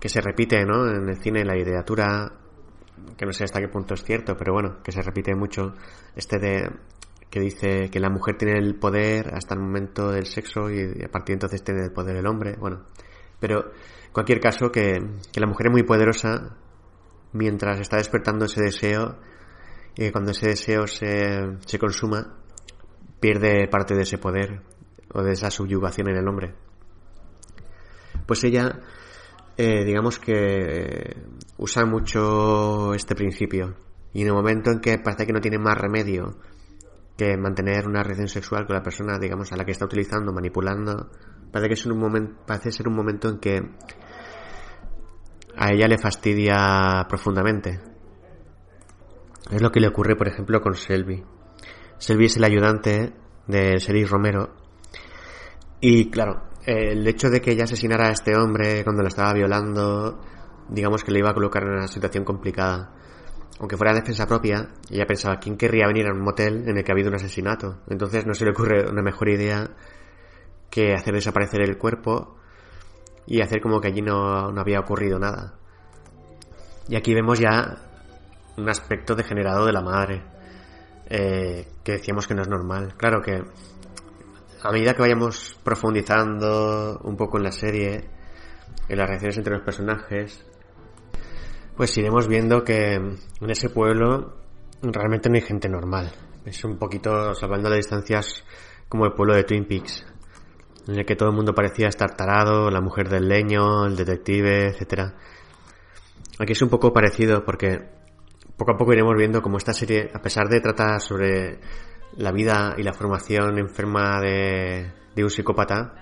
que se repite ¿no? en el cine, la literatura, que no sé hasta qué punto es cierto, pero bueno, que se repite mucho, este de que dice que la mujer tiene el poder hasta el momento del sexo y a partir de entonces tiene el poder el hombre, bueno, pero en cualquier caso que, que la mujer es muy poderosa mientras está despertando ese deseo y cuando ese deseo se, se consuma pierde parte de ese poder o de esa subyugación en el hombre. Pues ella, eh, digamos que usa mucho este principio y en el momento en que parece que no tiene más remedio que mantener una relación sexual con la persona, digamos, a la que está utilizando, manipulando, parece que es un momento, parece ser un momento en que a ella le fastidia profundamente. Es lo que le ocurre, por ejemplo, con Selby. Selby es el ayudante de Seris Romero. Y claro, el hecho de que ella asesinara a este hombre cuando lo estaba violando, digamos que le iba a colocar en una situación complicada aunque fuera defensa propia, ella pensaba, ¿quién querría venir a un motel en el que ha habido un asesinato? Entonces no se le ocurre una mejor idea que hacer desaparecer el cuerpo y hacer como que allí no, había ocurrido nada. Y aquí vemos ya un aspecto degenerado de la madre, eh, que decíamos que no es normal. Claro que a medida que vayamos profundizando un poco en la serie, en las relaciones entre los personajes, pues iremos viendo que en ese pueblo realmente no hay gente normal. Es un poquito, salvando las distancias, como el pueblo de Twin Peaks, en el que todo el mundo parecía estar tarado, la mujer del leño, el detective, etcétera. Aquí es un poco parecido porque poco a poco iremos viendo cómo esta serie, a pesar de tratar sobre la vida y la formación enferma de, un psicópata,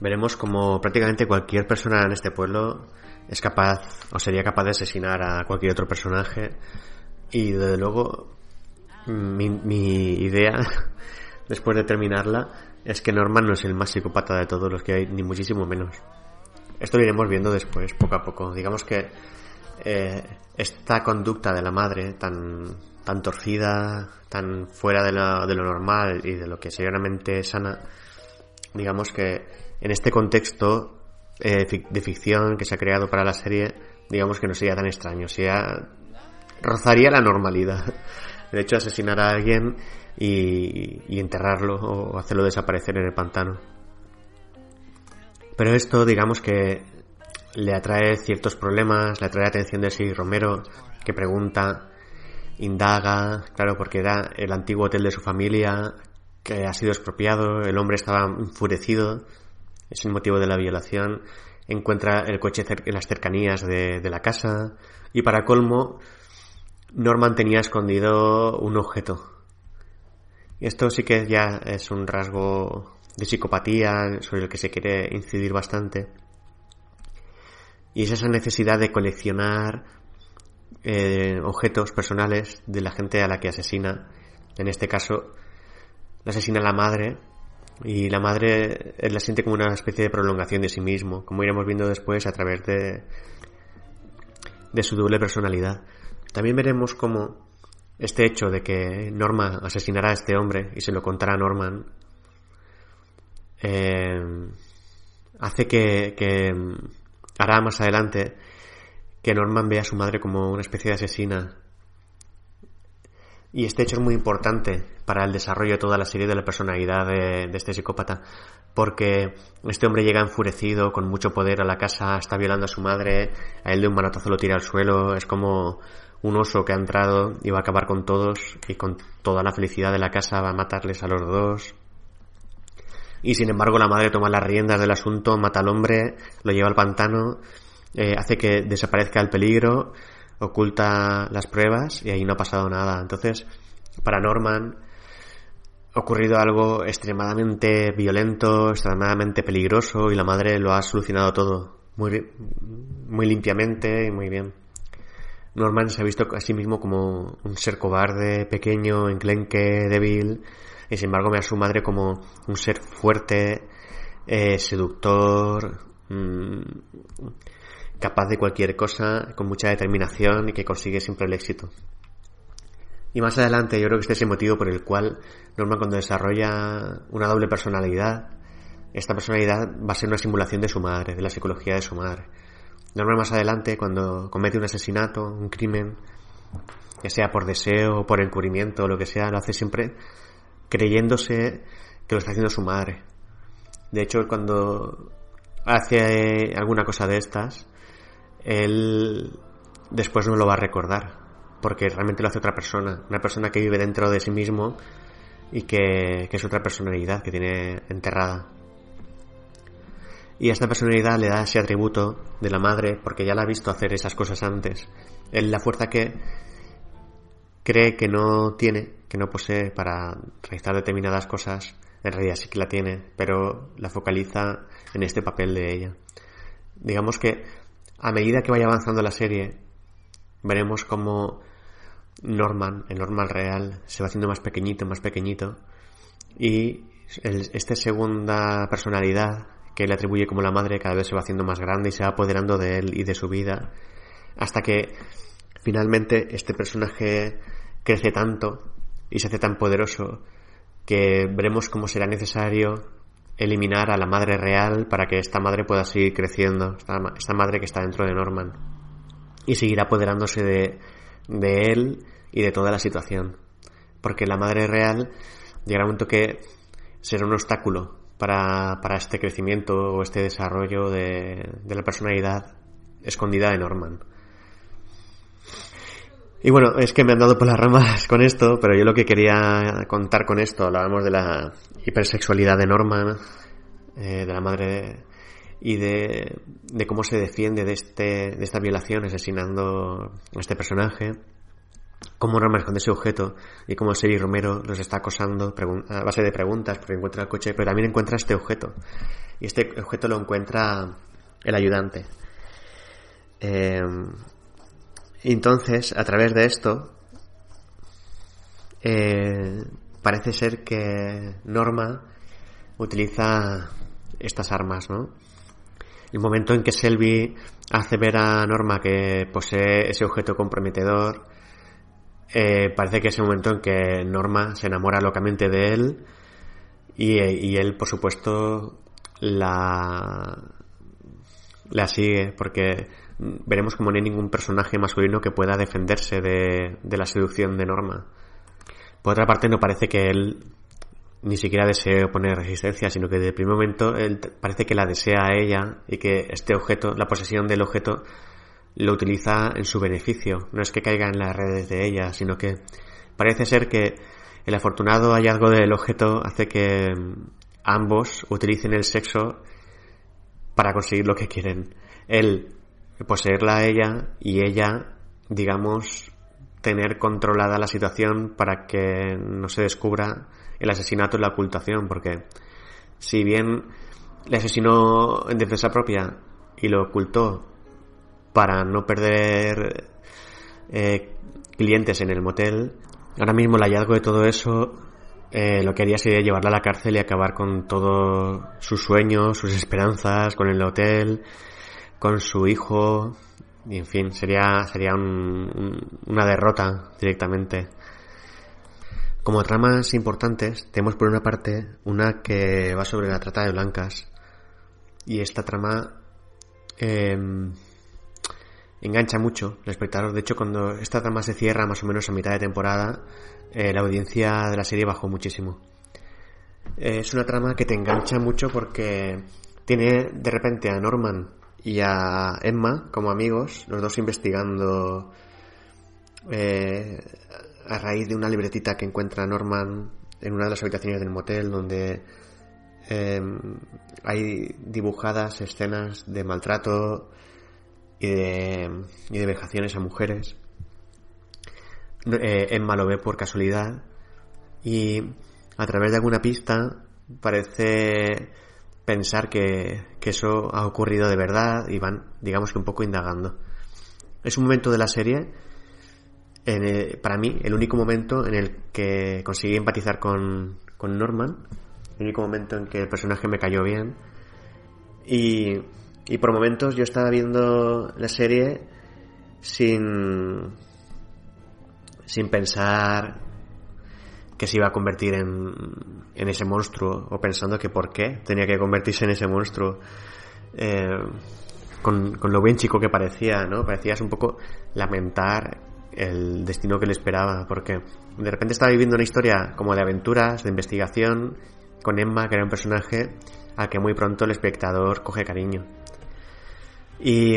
veremos como prácticamente cualquier persona en este pueblo es capaz o sería capaz de asesinar a cualquier otro personaje. Y desde luego mi, mi idea después de terminarla es que Norman no es el más psicópata de todos los que hay ni muchísimo menos. Esto lo iremos viendo después poco a poco. Digamos que eh, esta conducta de la madre tan tan torcida tan fuera de lo, de lo normal y de lo que seriamente sana digamos que en este contexto eh, de ficción que se ha creado para la serie, digamos que no sería tan extraño, sea rozaría la normalidad. De hecho, asesinar a alguien y, enterrarlo o hacerlo desaparecer en el pantano. Pero esto, digamos que le atrae ciertos problemas, le atrae la atención de Siri Romero, que pregunta, indaga, claro, porque era el antiguo hotel de su familia, que ha sido expropiado, el hombre estaba enfurecido, es el motivo de la violación, encuentra el coche en las cercanías de, la casa y para colmo Norman tenía escondido un objeto. Esto sí que ya es un rasgo de psicopatía sobre el que se quiere incidir bastante. Y es esa necesidad de coleccionar eh, objetos personales de la gente a la que asesina. En este caso, la asesina la madre y la madre la siente como una especie de prolongación de sí mismo, como iremos viendo después a través de, de su doble personalidad. También veremos cómo este hecho de que Norma asesinará a este hombre y se lo contará a Norman eh, hace que, que hará más adelante que Norman vea a su madre como una especie de asesina y este hecho es muy importante para el desarrollo de toda la serie de la personalidad de, este psicópata, porque este hombre llega enfurecido, con mucho poder a la casa, está violando a su madre, a él de un manotazo lo tira al suelo, es como un oso que ha entrado y va a acabar con todos y con toda la felicidad de la casa va a matarles a los dos. Y sin embargo la madre toma las riendas del asunto, mata al hombre, lo lleva al pantano, eh, hace que desaparezca el peligro, oculta las pruebas y ahí no ha pasado nada. Entonces, para Norman ha ocurrido algo extremadamente violento, extremadamente peligroso y la madre lo ha solucionado todo muy, muy limpiamente y muy bien. Norman se ha visto a sí mismo como un ser cobarde, pequeño, enclenque, débil, y sin embargo ve a su madre como un ser fuerte, eh, seductor, mm, capaz de cualquier cosa, con mucha determinación y que consigue siempre el éxito. Y más adelante yo creo que este es el motivo por el cual Norman cuando desarrolla una doble personalidad, esta personalidad va a ser una simulación de su madre, de la psicología de su madre. Norman más adelante cuando comete un asesinato, un crimen, ya sea por deseo por encubrimiento o lo que sea, lo hace siempre creyéndose que lo está haciendo su madre. De hecho, cuando hace alguna cosa de estas, él después no lo va a recordar, porque realmente lo hace otra persona, una persona que vive dentro de sí mismo y que, es otra personalidad que tiene enterrada. Y a esta personalidad le da ese atributo de la madre porque ya la ha visto hacer esas cosas antes. Él la fuerza que cree que no tiene, que no posee para realizar determinadas cosas, en realidad sí que la tiene, pero la focaliza en este papel de ella. Digamos que a medida que vaya avanzando la serie, veremos cómo Norman, el Norman real, se va haciendo más pequeñito, más pequeñito, y esta segunda personalidad que le atribuye como la madre cada vez se va haciendo más grande y se va apoderando de él y de su vida, hasta que finalmente este personaje crece tanto y se hace tan poderoso que veremos cómo será necesario eliminar a la madre real para que esta madre pueda seguir creciendo, esta, madre que está dentro de Norman, y seguir apoderándose de, de él y de toda la situación. Porque la madre real llegará un momento que será un obstáculo para, para este crecimiento o este desarrollo de, de la personalidad escondida de Norman. Y bueno, es que me han dado por las ramas con esto, pero yo lo que quería contar con esto, hablábamos de la hipersexualidad de Norman, eh, de la madre y de, cómo se defiende de, este, de esta violación asesinando a este personaje, cómo Norman esconde ese objeto y cómo Seri Romero los está acosando a base de preguntas porque encuentra el coche, pero también encuentra este objeto. Y este objeto lo encuentra el ayudante. Eh, entonces, a través de esto, eh, parece ser que Norma utiliza estas armas, ¿no? El momento en que Selby hace ver a Norma que posee ese objeto comprometedor, eh, parece que es el momento en que Norma se enamora locamente de él y, y él, por supuesto, la, la sigue porque veremos como no hay ningún personaje masculino que pueda defenderse de, la seducción de Norma. Por otra parte, no parece que él ni siquiera desee poner resistencia, sino que de primer momento él parece que la desea a ella y que este objeto, la posesión del objeto, lo utiliza en su beneficio. No es que caiga en las redes de ella, sino que parece ser que el afortunado hallazgo del objeto hace que ambos utilicen el sexo para conseguir lo que quieren. Él poseerla a ella y ella, digamos, tener controlada la situación para que no se descubra el asesinato y la ocultación, porque si bien le asesinó en defensa propia y lo ocultó para no perder eh, clientes en el motel, ahora mismo el hallazgo de todo eso eh, lo que haría sería llevarla a la cárcel y acabar con todos sus sueños, sus esperanzas, con el hotel, con su hijo y en fin sería sería una derrota directamente. Como tramas importantes tenemos por una parte una que va sobre la trata de blancas y esta trama em, engancha mucho el espectador. De hecho cuando esta trama se cierra más o menos a mitad de temporada eh, la audiencia de la serie bajó muchísimo. Es una trama que te engancha mucho porque tiene de repente a Norman y a Emma como amigos, los dos investigando eh, a raíz de una libretita que encuentra Norman en una de las habitaciones del motel donde eh, hay dibujadas escenas de maltrato y de, y de vejaciones a mujeres. Eh, Emma lo ve por casualidad y a través de alguna pista parece pensar que, eso ha ocurrido de verdad y van, digamos que un poco indagando. Es un momento de la serie, para mí, el único momento en el que conseguí empatizar con, con Norman, el único momento en que el personaje me cayó bien y Y por momentos yo estaba viendo la serie sin, sin pensar que se iba a convertir en, en ese monstruo o pensando que por qué tenía que convertirse en ese monstruo. Eh, con, con, lo bien chico que parecía, ¿no? Parecías un poco lamentar el destino que le esperaba, porque de repente estaba viviendo una historia como de aventuras, de investigación, con Emma, que era un personaje al que muy pronto el espectador coge cariño. Y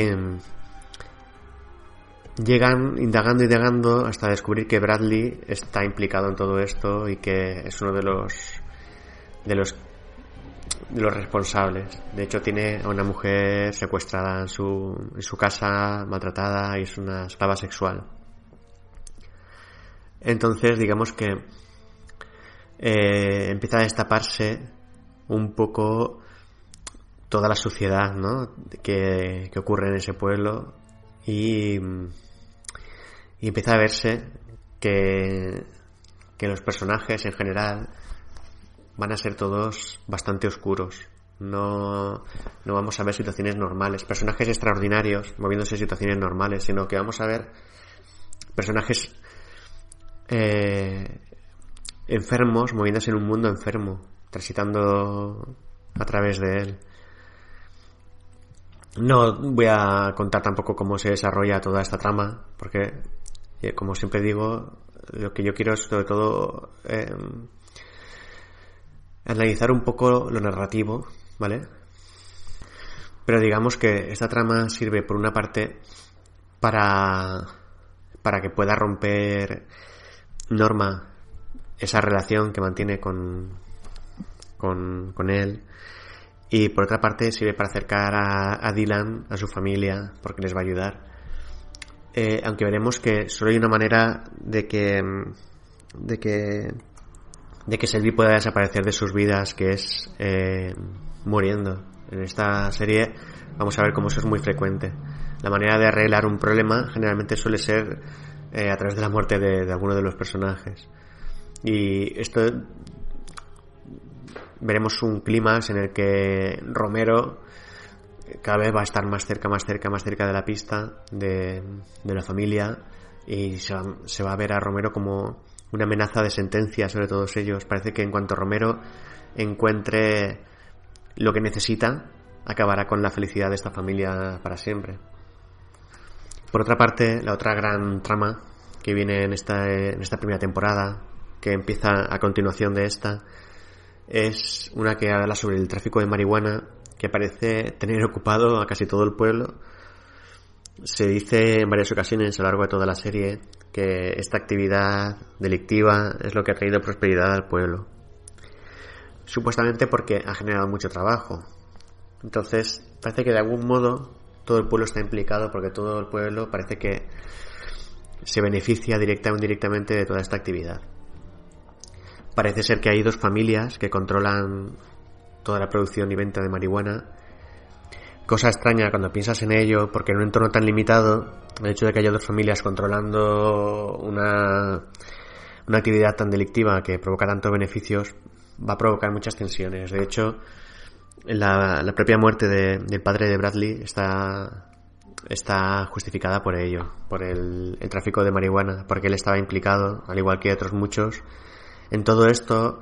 llegan indagando y indagando hasta descubrir que Bradley está implicado en todo esto y que es uno de los de los los responsables. De hecho, tiene a una mujer secuestrada en su, en su casa, maltratada y es una esclava sexual. Entonces, digamos que eh, empieza a destaparse un poco toda la suciedad ¿no? que, que ocurre en ese pueblo y, y empieza a verse que, que los personajes en general van a ser todos bastante oscuros. No, no vamos a ver situaciones normales, personajes extraordinarios moviéndose en situaciones normales, sino que vamos a ver personajes eh, enfermos moviéndose en un mundo enfermo, transitando a través de él. No voy a contar tampoco cómo se desarrolla toda esta trama, porque, como siempre digo, lo que yo quiero es sobre todo eh, analizar un poco lo narrativo, ¿vale? Pero digamos que esta trama sirve por una parte para, para que pueda romper Norma esa relación que mantiene con, con, con él y por otra parte sirve para acercar a, a Dylan a su familia porque les va a ayudar. Eh, aunque veremos que solo hay una manera de que de que de que Selby pueda desaparecer de sus vidas, que es eh, muriendo. En esta serie vamos a ver cómo eso es muy frecuente. La manera de arreglar un problema generalmente suele ser eh, a través de la muerte de, de alguno de los personajes. Y esto veremos un clímax en el que Romero cada vez va a estar más cerca, más cerca, más cerca de la pista de, de la familia y se va, se va, a ver a Romero como una amenaza de sentencia sobre todos ellos. Parece que en cuanto Romero encuentre lo que necesita, acabará con la felicidad de esta familia para siempre. Por otra parte, la otra gran trama que viene en esta, en esta primera temporada, que empieza a continuación de esta, es una que habla sobre el tráfico de marihuana que parece tener ocupado a casi todo el pueblo. Se dice en varias ocasiones a lo largo de toda la serie que esta actividad delictiva es lo que ha traído prosperidad al pueblo. Supuestamente porque ha generado mucho trabajo. Entonces, parece que de algún modo todo el pueblo está implicado porque todo el pueblo parece que se beneficia directa o indirectamente de toda esta actividad. Parece ser que hay dos familias que controlan toda la producción y venta de marihuana. Cosa extraña cuando piensas en ello, porque en un entorno tan limitado, el hecho de que haya dos familias controlando una, una actividad tan delictiva que provoca tantos beneficios va a provocar muchas tensiones. De hecho, la, la propia muerte de, del padre de Bradley está, está justificada por ello, por el, el tráfico de marihuana, porque él estaba implicado, al igual que otros muchos, en todo esto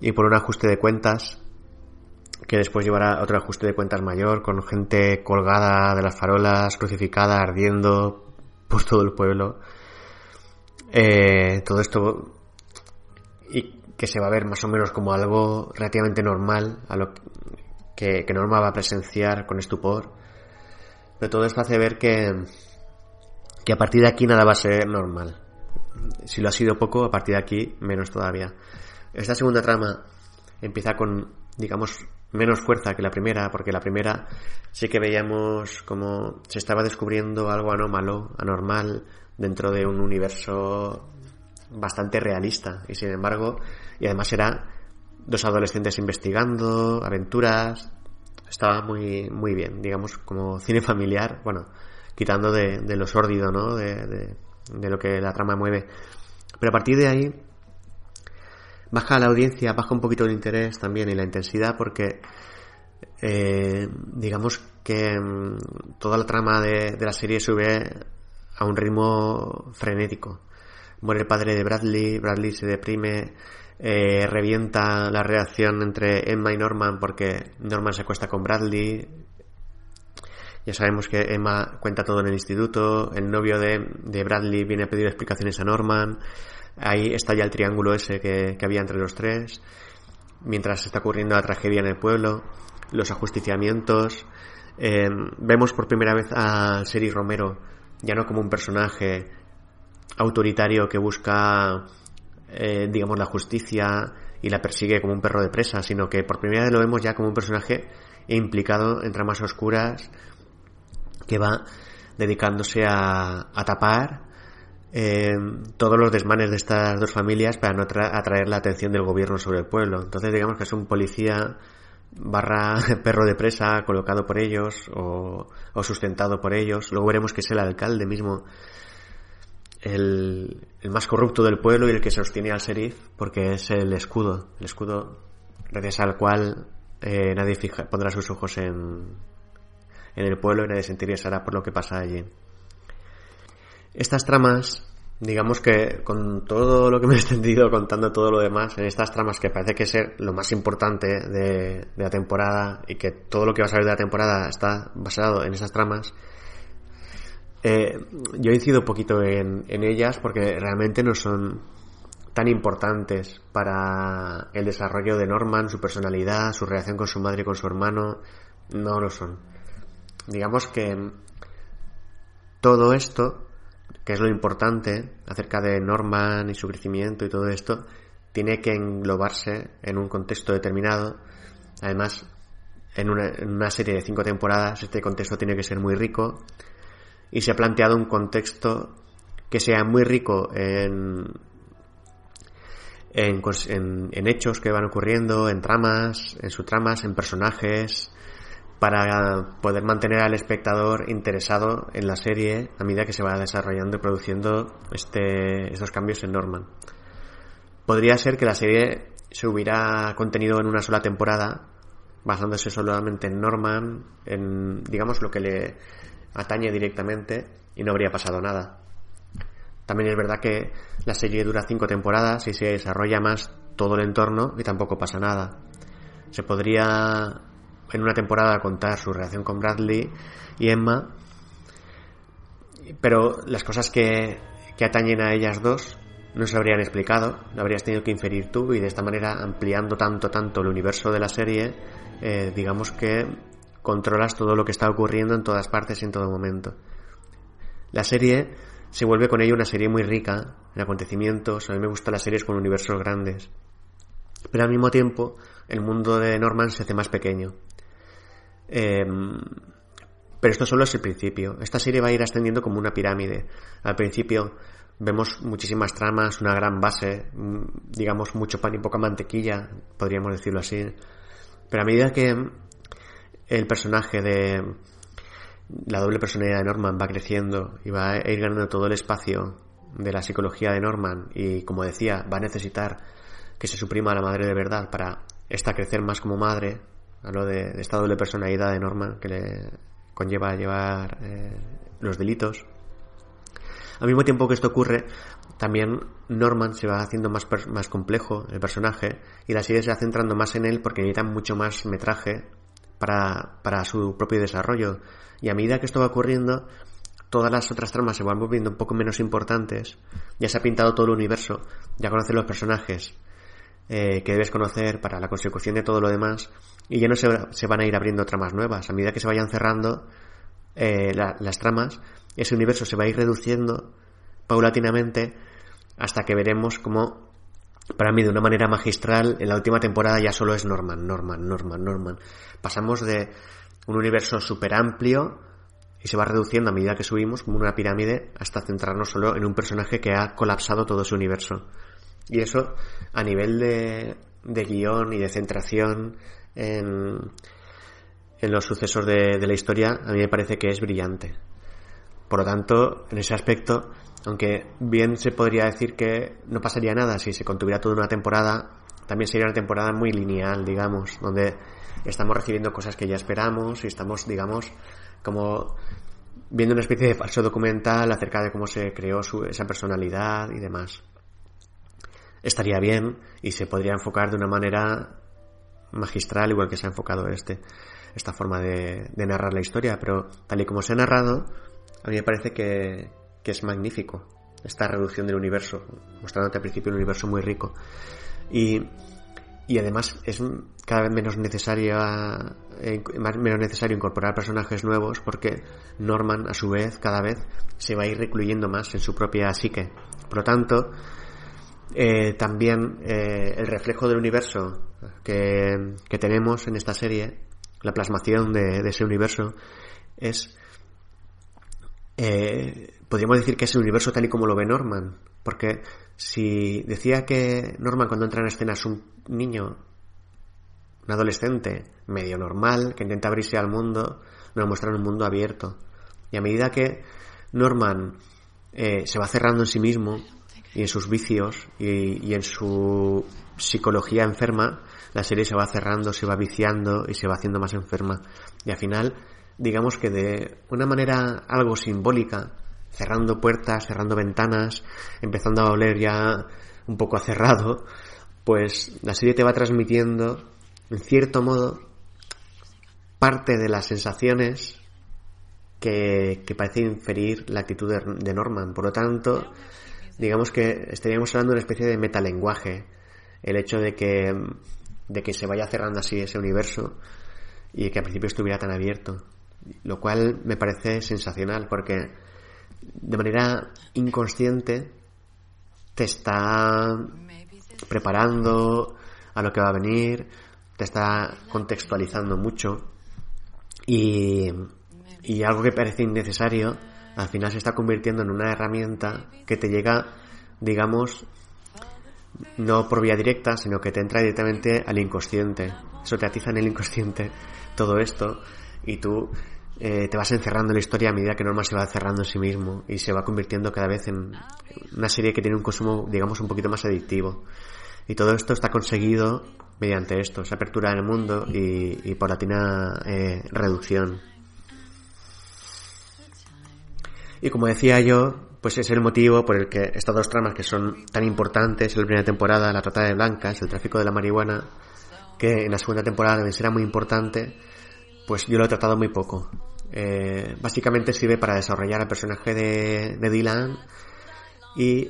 y por un ajuste de cuentas que después llevará otro ajuste de cuentas mayor con gente colgada de las farolas, crucificada, ardiendo por todo el pueblo. Eh, todo esto y que se va a ver más o menos como algo relativamente normal a lo que, que Norma va a presenciar con estupor. Pero todo esto hace ver que, que a partir de aquí nada va a ser normal. Si lo ha sido poco, a partir de aquí menos todavía. Esta segunda trama empieza con, digamos, menos fuerza que la primera, porque la primera sí que veíamos como se estaba descubriendo algo anómalo, anormal, dentro de un universo bastante realista. Y sin embargo, y además era dos adolescentes investigando, aventuras. Estaba muy, muy bien, digamos, como cine familiar, bueno, quitando de, lo sórdido, ¿no? De, de lo que la trama mueve. Pero a partir de ahí baja la audiencia, baja un poquito el interés también y la intensidad porque eh, digamos que mm, toda la trama de, la serie sube a un ritmo frenético. Muere el padre de Bradley, Bradley se deprime, eh, revienta la reacción entre Emma y Norman porque Norman se acuesta con Bradley. Ya sabemos que Emma cuenta todo en el instituto, el novio de, Bradley viene a pedir explicaciones a Norman, ahí está ya el triángulo ese que, que había entre los tres, mientras está ocurriendo la tragedia en el pueblo los ajusticiamientos. Eh, vemos por primera vez a Seri Romero ya no como un personaje autoritario que busca, eh, digamos, la justicia y la persigue como un perro de presa, sino que por primera vez lo vemos ya como un personaje implicado en tramas oscuras que va dedicándose a, tapar eh, todos los desmanes de estas dos familias para no atraer la atención del gobierno sobre el pueblo. Entonces digamos que es un policía barra perro de presa colocado por ellos o, sustentado por ellos. Luego veremos que es el alcalde mismo el, más corrupto del pueblo y el que sostiene al sheriff porque es el escudo, el escudo gracias al cual eh, nadie pondrá sus ojos en, en el pueblo y nadie se interesará por lo que pasa allí. Estas tramas digamos que con todo lo que me he extendido contando todo lo demás, en estas tramas que parece que es lo más importante de, la temporada y que todo lo que va a salir de la temporada está basado en esas tramas, eh, yo incido un poquito en, en ellas porque realmente no son tan importantes para el desarrollo de Norman, su personalidad, su relación con su madre y con su hermano, no lo son. Digamos que todo esto que es lo importante acerca de Norman y su crecimiento y todo esto, tiene que englobarse en un contexto determinado. Además, en una, serie de cinco temporadas, este contexto tiene que ser muy rico. Y se ha planteado un contexto que sea muy rico en, en, en, hechos que van ocurriendo, en tramas, en subtramas, en personajes, para poder mantener al espectador interesado en la serie a medida que se va desarrollando y produciendo este, estos cambios en Norman. Podría ser que la serie se hubiera contenido en una sola temporada, basándose solamente en Norman, en digamos lo que le atañe directamente y no habría pasado nada. También es verdad que la serie dura cinco temporadas y se desarrolla más todo el entorno y tampoco pasa nada. Se podría en una temporada contar su relación con Bradley y Emma, pero las cosas que, que atañen a ellas dos no se habrían explicado, lo habrías tenido que inferir tú y de esta manera ampliando tanto, tanto el universo de la serie, eh, digamos que controlas todo lo que está ocurriendo en todas partes y en todo momento. La serie se vuelve con ello una serie muy rica en acontecimientos, a mí me gustan las series con universos grandes, pero al mismo tiempo el mundo de Norman se hace más pequeño. Em, pero esto solo es el principio. Esta serie va a ir ascendiendo como una pirámide. Al principio vemos muchísimas tramas, una gran base, mm, digamos mucho pan y poca mantequilla, podríamos decirlo así. Pero a medida que el personaje de la doble personalidad de Norman va creciendo y va a ir ganando todo el espacio de la psicología de Norman y como decía, va a necesitar que se suprima a la madre de verdad para esta crecer más como madre, Hablo de, de esta doble personalidad de Norman que le conlleva llevar eh, los delitos. Al mismo tiempo que esto ocurre, también Norman se va haciendo más, más complejo el personaje y la serie se va centrando más en él porque necesita mucho más metraje para, para su propio desarrollo. Y a medida que esto va ocurriendo, todas las otras tramas se van volviendo un poco menos importantes. Ya se ha pintado todo el universo, ya conoces los personajes eh, que debes conocer para la consecución de todo lo demás y ya no se, van a ir abriendo tramas nuevas. A medida que se vayan cerrando eh, las tramas, ese universo se va a ir reduciendo paulatinamente hasta que veremos como, para mí, de una manera magistral, en la última temporada ya solo es Norman, Norman, Norman, Norman. Pasamos de un universo súper amplio y se va reduciendo a medida que subimos como una pirámide hasta centrarnos solo en un personaje que ha colapsado todo ese universo. Y eso, a nivel de, de guion y de centración en, en los sucesos de, de la historia, a mí me parece que es brillante. Por lo tanto, en ese aspecto, aunque bien se podría decir que no pasaría nada si se contuviera toda una temporada, también sería una temporada muy lineal, digamos, donde estamos recibiendo cosas que ya esperamos y estamos, digamos, como viendo una especie de falso documental acerca de cómo se creó su, esa personalidad y demás. Estaría bien y se podría enfocar de una manera magistral, igual que se ha enfocado este, esta forma de, de narrar la historia, pero tal y como se ha narrado, a mí me parece que, que es magnífico esta reducción del universo, mostrándote al principio un universo muy rico. Y, y además es cada vez menos necesaria eh, menos necesario incorporar personajes nuevos porque Norman a su vez cada vez se va a ir recluyendo más en su propia psique por lo tanto eh, también eh, el reflejo del universo que, que, tenemos en esta serie la plasmación de, ese universo es podríamos decir que es el universo tal y como lo ve Norman porque si decía que Norman cuando entra en escena es un niño, un adolescente medio normal, que intenta abrirse al mundo, nos muestra un mundo abierto. Y a medida que Norman eh, se va cerrando en sí mismo y en sus vicios y, en su psicología enferma, la serie se va cerrando, se va viciando y se va haciendo más enferma. Y al final, digamos que de una manera algo simbólica, cerrando puertas, cerrando ventanas, empezando a oler ya un poco a cerrado, pues la serie te va transmitiendo, en cierto modo, parte de las sensaciones que parece inferir la actitud de, Norman. Por lo tanto, digamos que estaríamos hablando de una especie de metalenguaje. El hecho de que, de que se vaya cerrando así ese universo y que al principio estuviera tan abierto. Lo cual me parece sensacional porque de manera inconsciente te está preparando a lo que va a venir, te está contextualizando mucho y, y algo que parece innecesario al final se está convirtiendo en una herramienta que te llega, digamos, no por vía directa, sino que te entra directamente al inconsciente. Eso te atiza en el inconsciente todo esto y tú eh, te vas encerrando en la historia a medida que Norma se va cerrando en sí mismo y se va convirtiendo cada vez en una serie que tiene un consumo, digamos, un poquito más adictivo. Y todo esto está conseguido mediante esto, esa apertura en el mundo y, y paulatina eh, reducción. Y como decía yo, pues es el motivo por el que estas dos tramas que son tan importantes en la primera temporada, la trata de blancas, el tráfico de la marihuana, que en la segunda temporada también será muy importante, pues yo lo he tratado muy poco. Eh, básicamente sirve para desarrollar al personaje de, de, Dylan y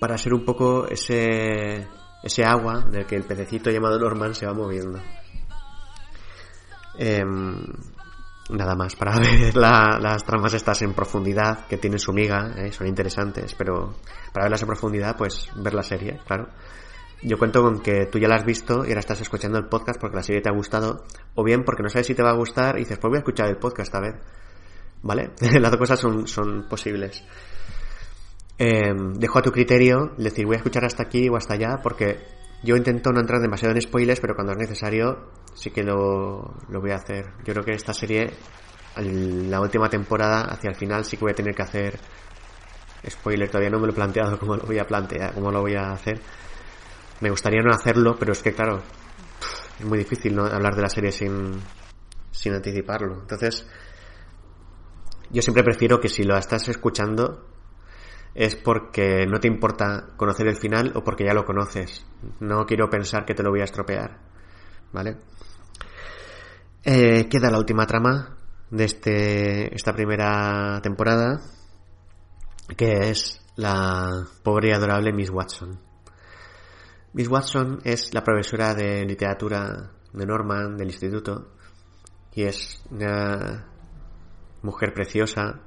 para ser un poco ese, ese agua del que el pececito llamado Norman se va moviendo. Eh, nada más, para ver la, las tramas estas en profundidad que tienen su miga, eh, son interesantes, pero para verlas en profundidad, pues ver la serie, claro. Yo cuento con que tú ya la has visto y ahora estás escuchando el podcast porque la serie te ha gustado, o bien porque no sabes si te va a gustar y dices, pues voy a escuchar el podcast a ver. ¿Vale? Las dos cosas son, son posibles. Eh, dejo a tu criterio decir, voy a escuchar hasta aquí o hasta allá porque yo intento no entrar demasiado en spoilers, pero cuando es necesario sí que lo, lo voy a hacer. Yo creo que esta serie, la última temporada, hacia el final, sí que voy a tener que hacer spoiler. Todavía no me lo he planteado cómo lo voy a plantear, cómo lo voy a hacer me gustaría no hacerlo, pero es que claro, es muy difícil ¿no? hablar de la serie sin, sin anticiparlo. Entonces, yo siempre prefiero que si lo estás escuchando es porque no te importa conocer el final o porque ya lo conoces. No quiero pensar que te lo voy a estropear. ¿Vale? Eh, queda la última trama de este, esta primera temporada, que es la pobre y adorable Miss Watson. Miss Watson es la profesora de literatura de Norman del instituto y es una mujer preciosa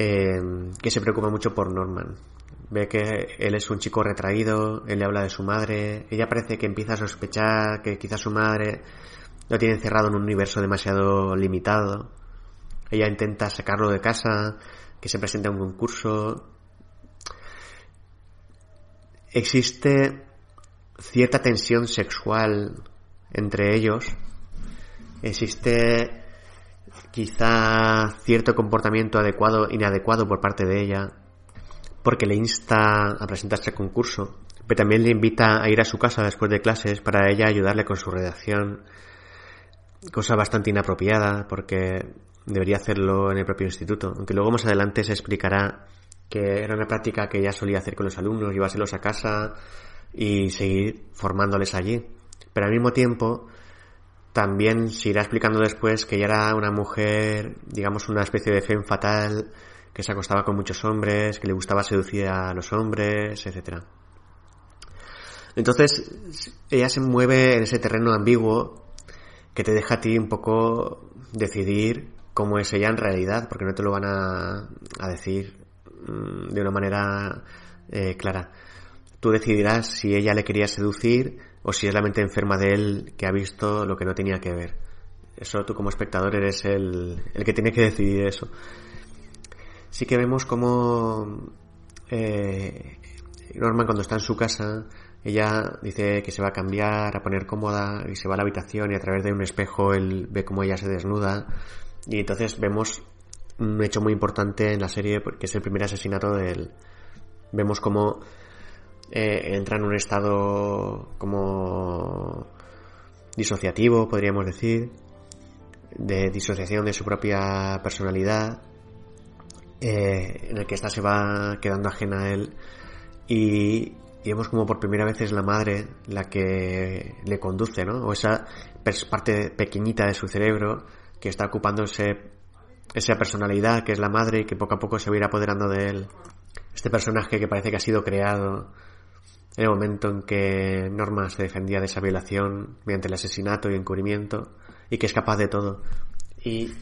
que se preocupa mucho por Norman. Ve que él es un chico retraído, él le habla de su madre, ella parece que empieza a sospechar que quizás su madre lo tiene encerrado en un universo demasiado limitado. Ella intenta sacarlo de casa, que se presente a un concurso, existe cierta tensión sexual entre ellos, existe quizá cierto comportamiento adecuado, inadecuado por parte de ella, porque le insta a presentarse al concurso, pero también le invita a ir a su casa después de clases para ella ayudarle con su redacción, cosa bastante inapropiada porque debería hacerlo en el propio instituto, aunque luego más adelante se explicará que era una práctica que ella solía hacer con los alumnos, llevárselos a casa y seguir formándoles allí. Pero al mismo tiempo, también se irá explicando después que ella era una mujer, digamos, una especie de fe fatal, que se acostaba con muchos hombres, que le gustaba seducir a los hombres, etc. Entonces, ella se mueve en ese terreno ambiguo que te deja a ti un poco decidir cómo es ella en realidad, porque no te lo van a, decir mm, de una manera eh, clara. Tú decidirás si ella le quería seducir o si es la mente enferma de él que ha visto lo que no tenía que ver. Eso tú como espectador eres el, el que tiene que decidir eso. Sí que vemos como eh, Norman cuando está en su casa, ella dice que se va a cambiar, a poner cómoda y se va a la habitación y a través de un espejo él ve como ella se desnuda y entonces vemos un hecho muy importante en la serie que es el primer asesinato de él. Vemos como eh, entra en un estado como disociativo, podríamos decir, de disociación de su propia personalidad, eh, en el que ésta se va quedando ajena a él y, vemos como por primera vez es la madre la que le conduce, ¿no? O esa parte pequeñita de su cerebro que está ocupándose esa personalidad que es la madre y que poco a poco se va a ir apoderando de él. Este personaje que parece que ha sido creado en el momento en que Norma se defendía de esa violación mediante el asesinato y encubrimiento y que es capaz de todo. Y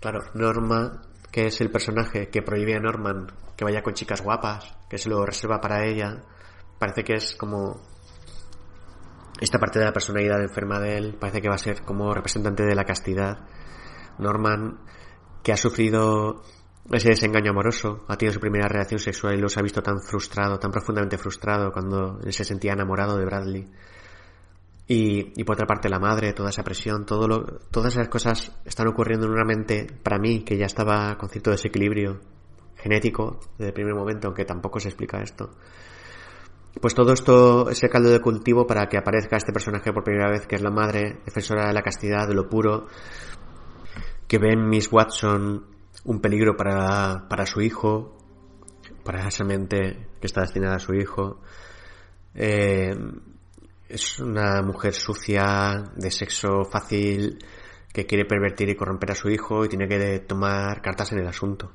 claro, Norma, que es el personaje que prohíbe a Norman que vaya con chicas guapas, que se lo reserva para ella, parece que es como esta parte de la personalidad enferma de él, parece que va a ser como representante de la castidad. Norman, que ha sufrido ese desengaño amoroso, ha tenido su primera relación sexual y los ha visto tan frustrado, tan profundamente frustrado cuando se sentía enamorado de Bradley. Y, y por otra parte la madre, toda esa presión, todo lo, todas esas cosas están ocurriendo en una mente, para mí, que ya estaba con cierto desequilibrio genético desde el primer momento, aunque tampoco se explica esto. Pues todo esto, ese caldo de cultivo para que aparezca este personaje por primera vez, que es la madre, defensora de la castidad, de lo puro, que ve en Miss Watson un peligro para, para su hijo, para esa mente que está destinada a su hijo. Eh, es una mujer sucia, de sexo fácil, que quiere pervertir y corromper a su hijo y tiene que tomar cartas en el asunto.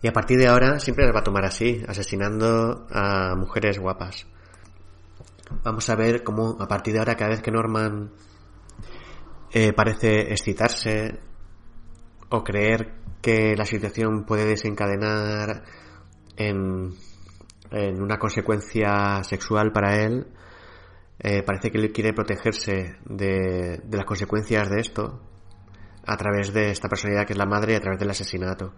Y a partir de ahora siempre las va a tomar así, asesinando a mujeres guapas. Vamos a ver cómo a partir de ahora cada vez que Norman eh, parece excitarse o creer que la situación puede desencadenar en, en una consecuencia sexual para él, eh, parece que él quiere protegerse de, de las consecuencias de esto a través de esta personalidad que es la madre y a través del asesinato.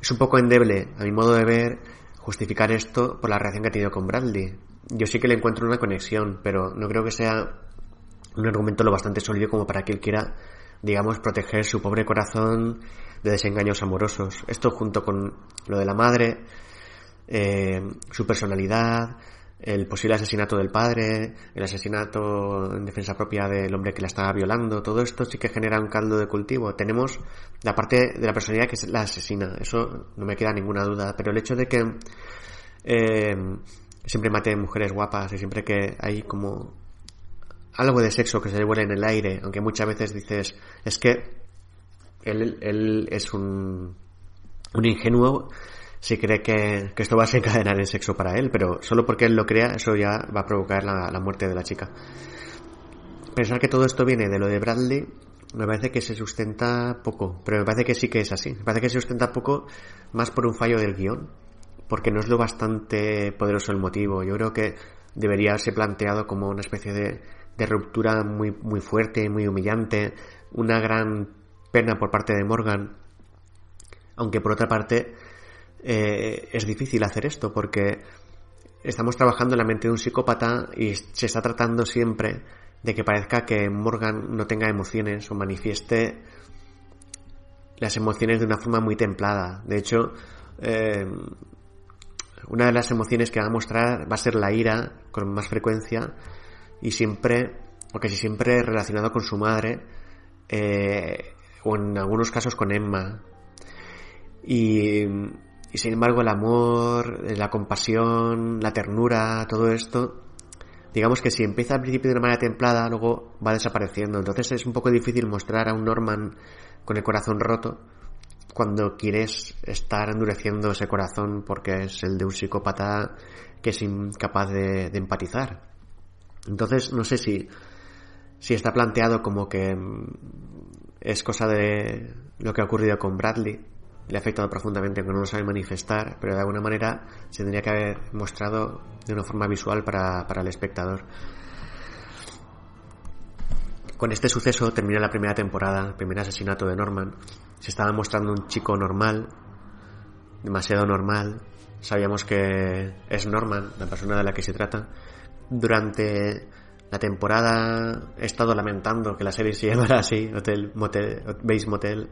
Es un poco endeble, a mi modo de ver, justificar esto por la reacción que ha tenido con Bradley. Yo sí que le encuentro una conexión, pero no creo que sea un argumento lo bastante sólido como para que él quiera, digamos, proteger su pobre corazón de desengaños amorosos. Esto junto con lo de la madre, eh, su personalidad, el posible asesinato del padre, el asesinato en defensa propia del hombre que la estaba violando, todo esto sí que genera un caldo de cultivo. Tenemos la parte de la personalidad que es la asesina, eso no me queda ninguna duda, pero el hecho de que eh, siempre mate mujeres guapas y siempre que hay como algo de sexo que se vuela en el aire, aunque muchas veces dices, es que él, él es un, un ingenuo si cree que, esto va a desencadenar en sexo para él, pero solo porque él lo crea, eso ya va a provocar la, la muerte de la chica. Pensar que todo esto viene de lo de Bradley me parece que se sustenta poco, pero me parece que sí que es así. Me parece que se sustenta poco más por un fallo del guion, porque no es lo bastante poderoso el motivo. Yo creo que debería haberse planteado como una especie de, de ruptura muy, muy fuerte, muy humillante, una gran pena por parte de Morgan. Aunque por otra parte eh, es difícil hacer esto porque estamos trabajando en la mente de un psicópata y se está tratando siempre de que parezca que Morgan no tenga emociones o manifieste las emociones de una forma muy templada. De hecho, eh, una de las emociones que va a mostrar va a ser la ira con más frecuencia y siempre, o casi siempre relacionado con su madre, eh, o en algunos casos con Emma. Y, y sin embargo el amor, la compasión, la ternura, todo esto, digamos que si empieza al principio de una manera templada, luego va desapareciendo. Entonces es un poco difícil mostrar a un Norman con el corazón roto cuando quieres estar endureciendo ese corazón porque es el de un psicópata que es incapaz de, empatizar. Entonces, no sé si, si está planteado como que mm, es cosa de lo que ha ocurrido con Bradley, le ha afectado profundamente aunque no lo sabe manifestar, pero de alguna manera se tendría que haber mostrado de una forma visual para, para el espectador. Con este suceso termina la primera temporada, el primer asesinato de Norman. Se estaba mostrando un chico normal, demasiado normal. Sabíamos que es Norman, la persona de la que se trata. Durante la temporada he estado lamentando que la serie se llamara así, Hotel Motel, Base Motel,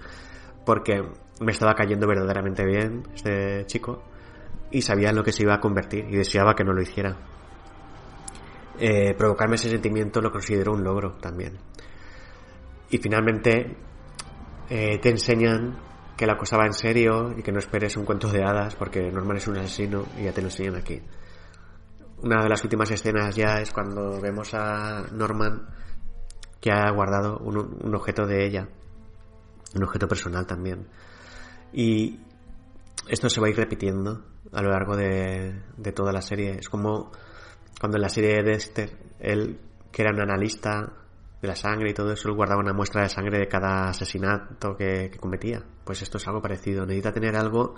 porque me estaba cayendo verdaderamente bien este chico y sabía en lo que se iba a convertir y deseaba que no lo hiciera. Eh, provocarme ese sentimiento lo considero un logro también. Y finalmente eh, te enseñan que la cosa va en serio y que no esperes un cuento de hadas porque Norman es un asesino y ya te lo enseñan aquí. Una de las últimas escenas ya es cuando vemos a Norman que ha guardado un, objeto de ella, un objeto personal también. Y esto se va a ir repitiendo a lo largo de, toda la serie. Es como cuando en la serie de Dexter, él, que era un analista de la sangre y todo eso, él guardaba una muestra de sangre de cada asesinato que, cometía. Pues esto es algo parecido. Necesita tener algo,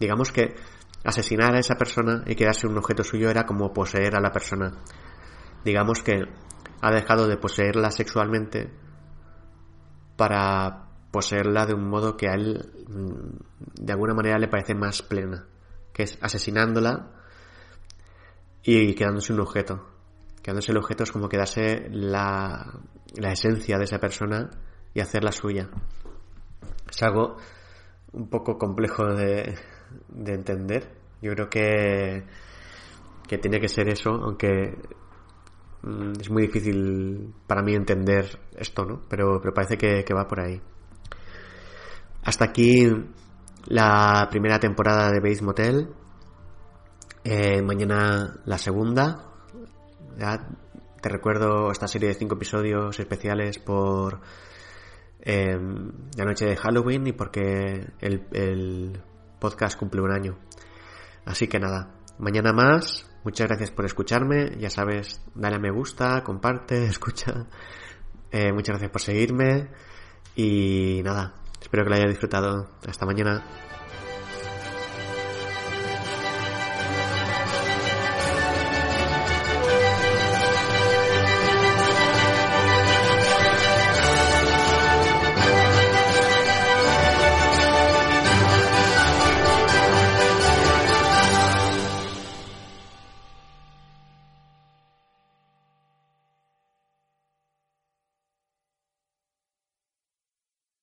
digamos que asesinar a esa persona y quedarse un objeto suyo era como poseer a la persona. Digamos que ha dejado de poseerla sexualmente para poseerla de un modo que a él mm, de alguna manera le parece más plena, que es asesinándola y quedándose un objeto. Quedándose el objeto es como quedarse la, la esencia de esa persona y hacerla suya. Es algo un poco complejo de, de entender. Yo creo que, que tiene que ser eso, aunque mm, es muy difícil para mí entender esto, ¿no? Pero, parece que, va por ahí. Hasta aquí la primera temporada de Base Motel. Eh, mañana la segunda. Te recuerdo esta serie de cinco episodios especiales por eh, la noche de Halloween y porque el podcast cumple un año. Así que nada, mañana más. Muchas gracias por escucharme. Ya sabes, dale a me gusta, comparte, escucha. Eh, muchas gracias por seguirme. Y nada, espero que lo hayas disfrutado. Hasta mañana.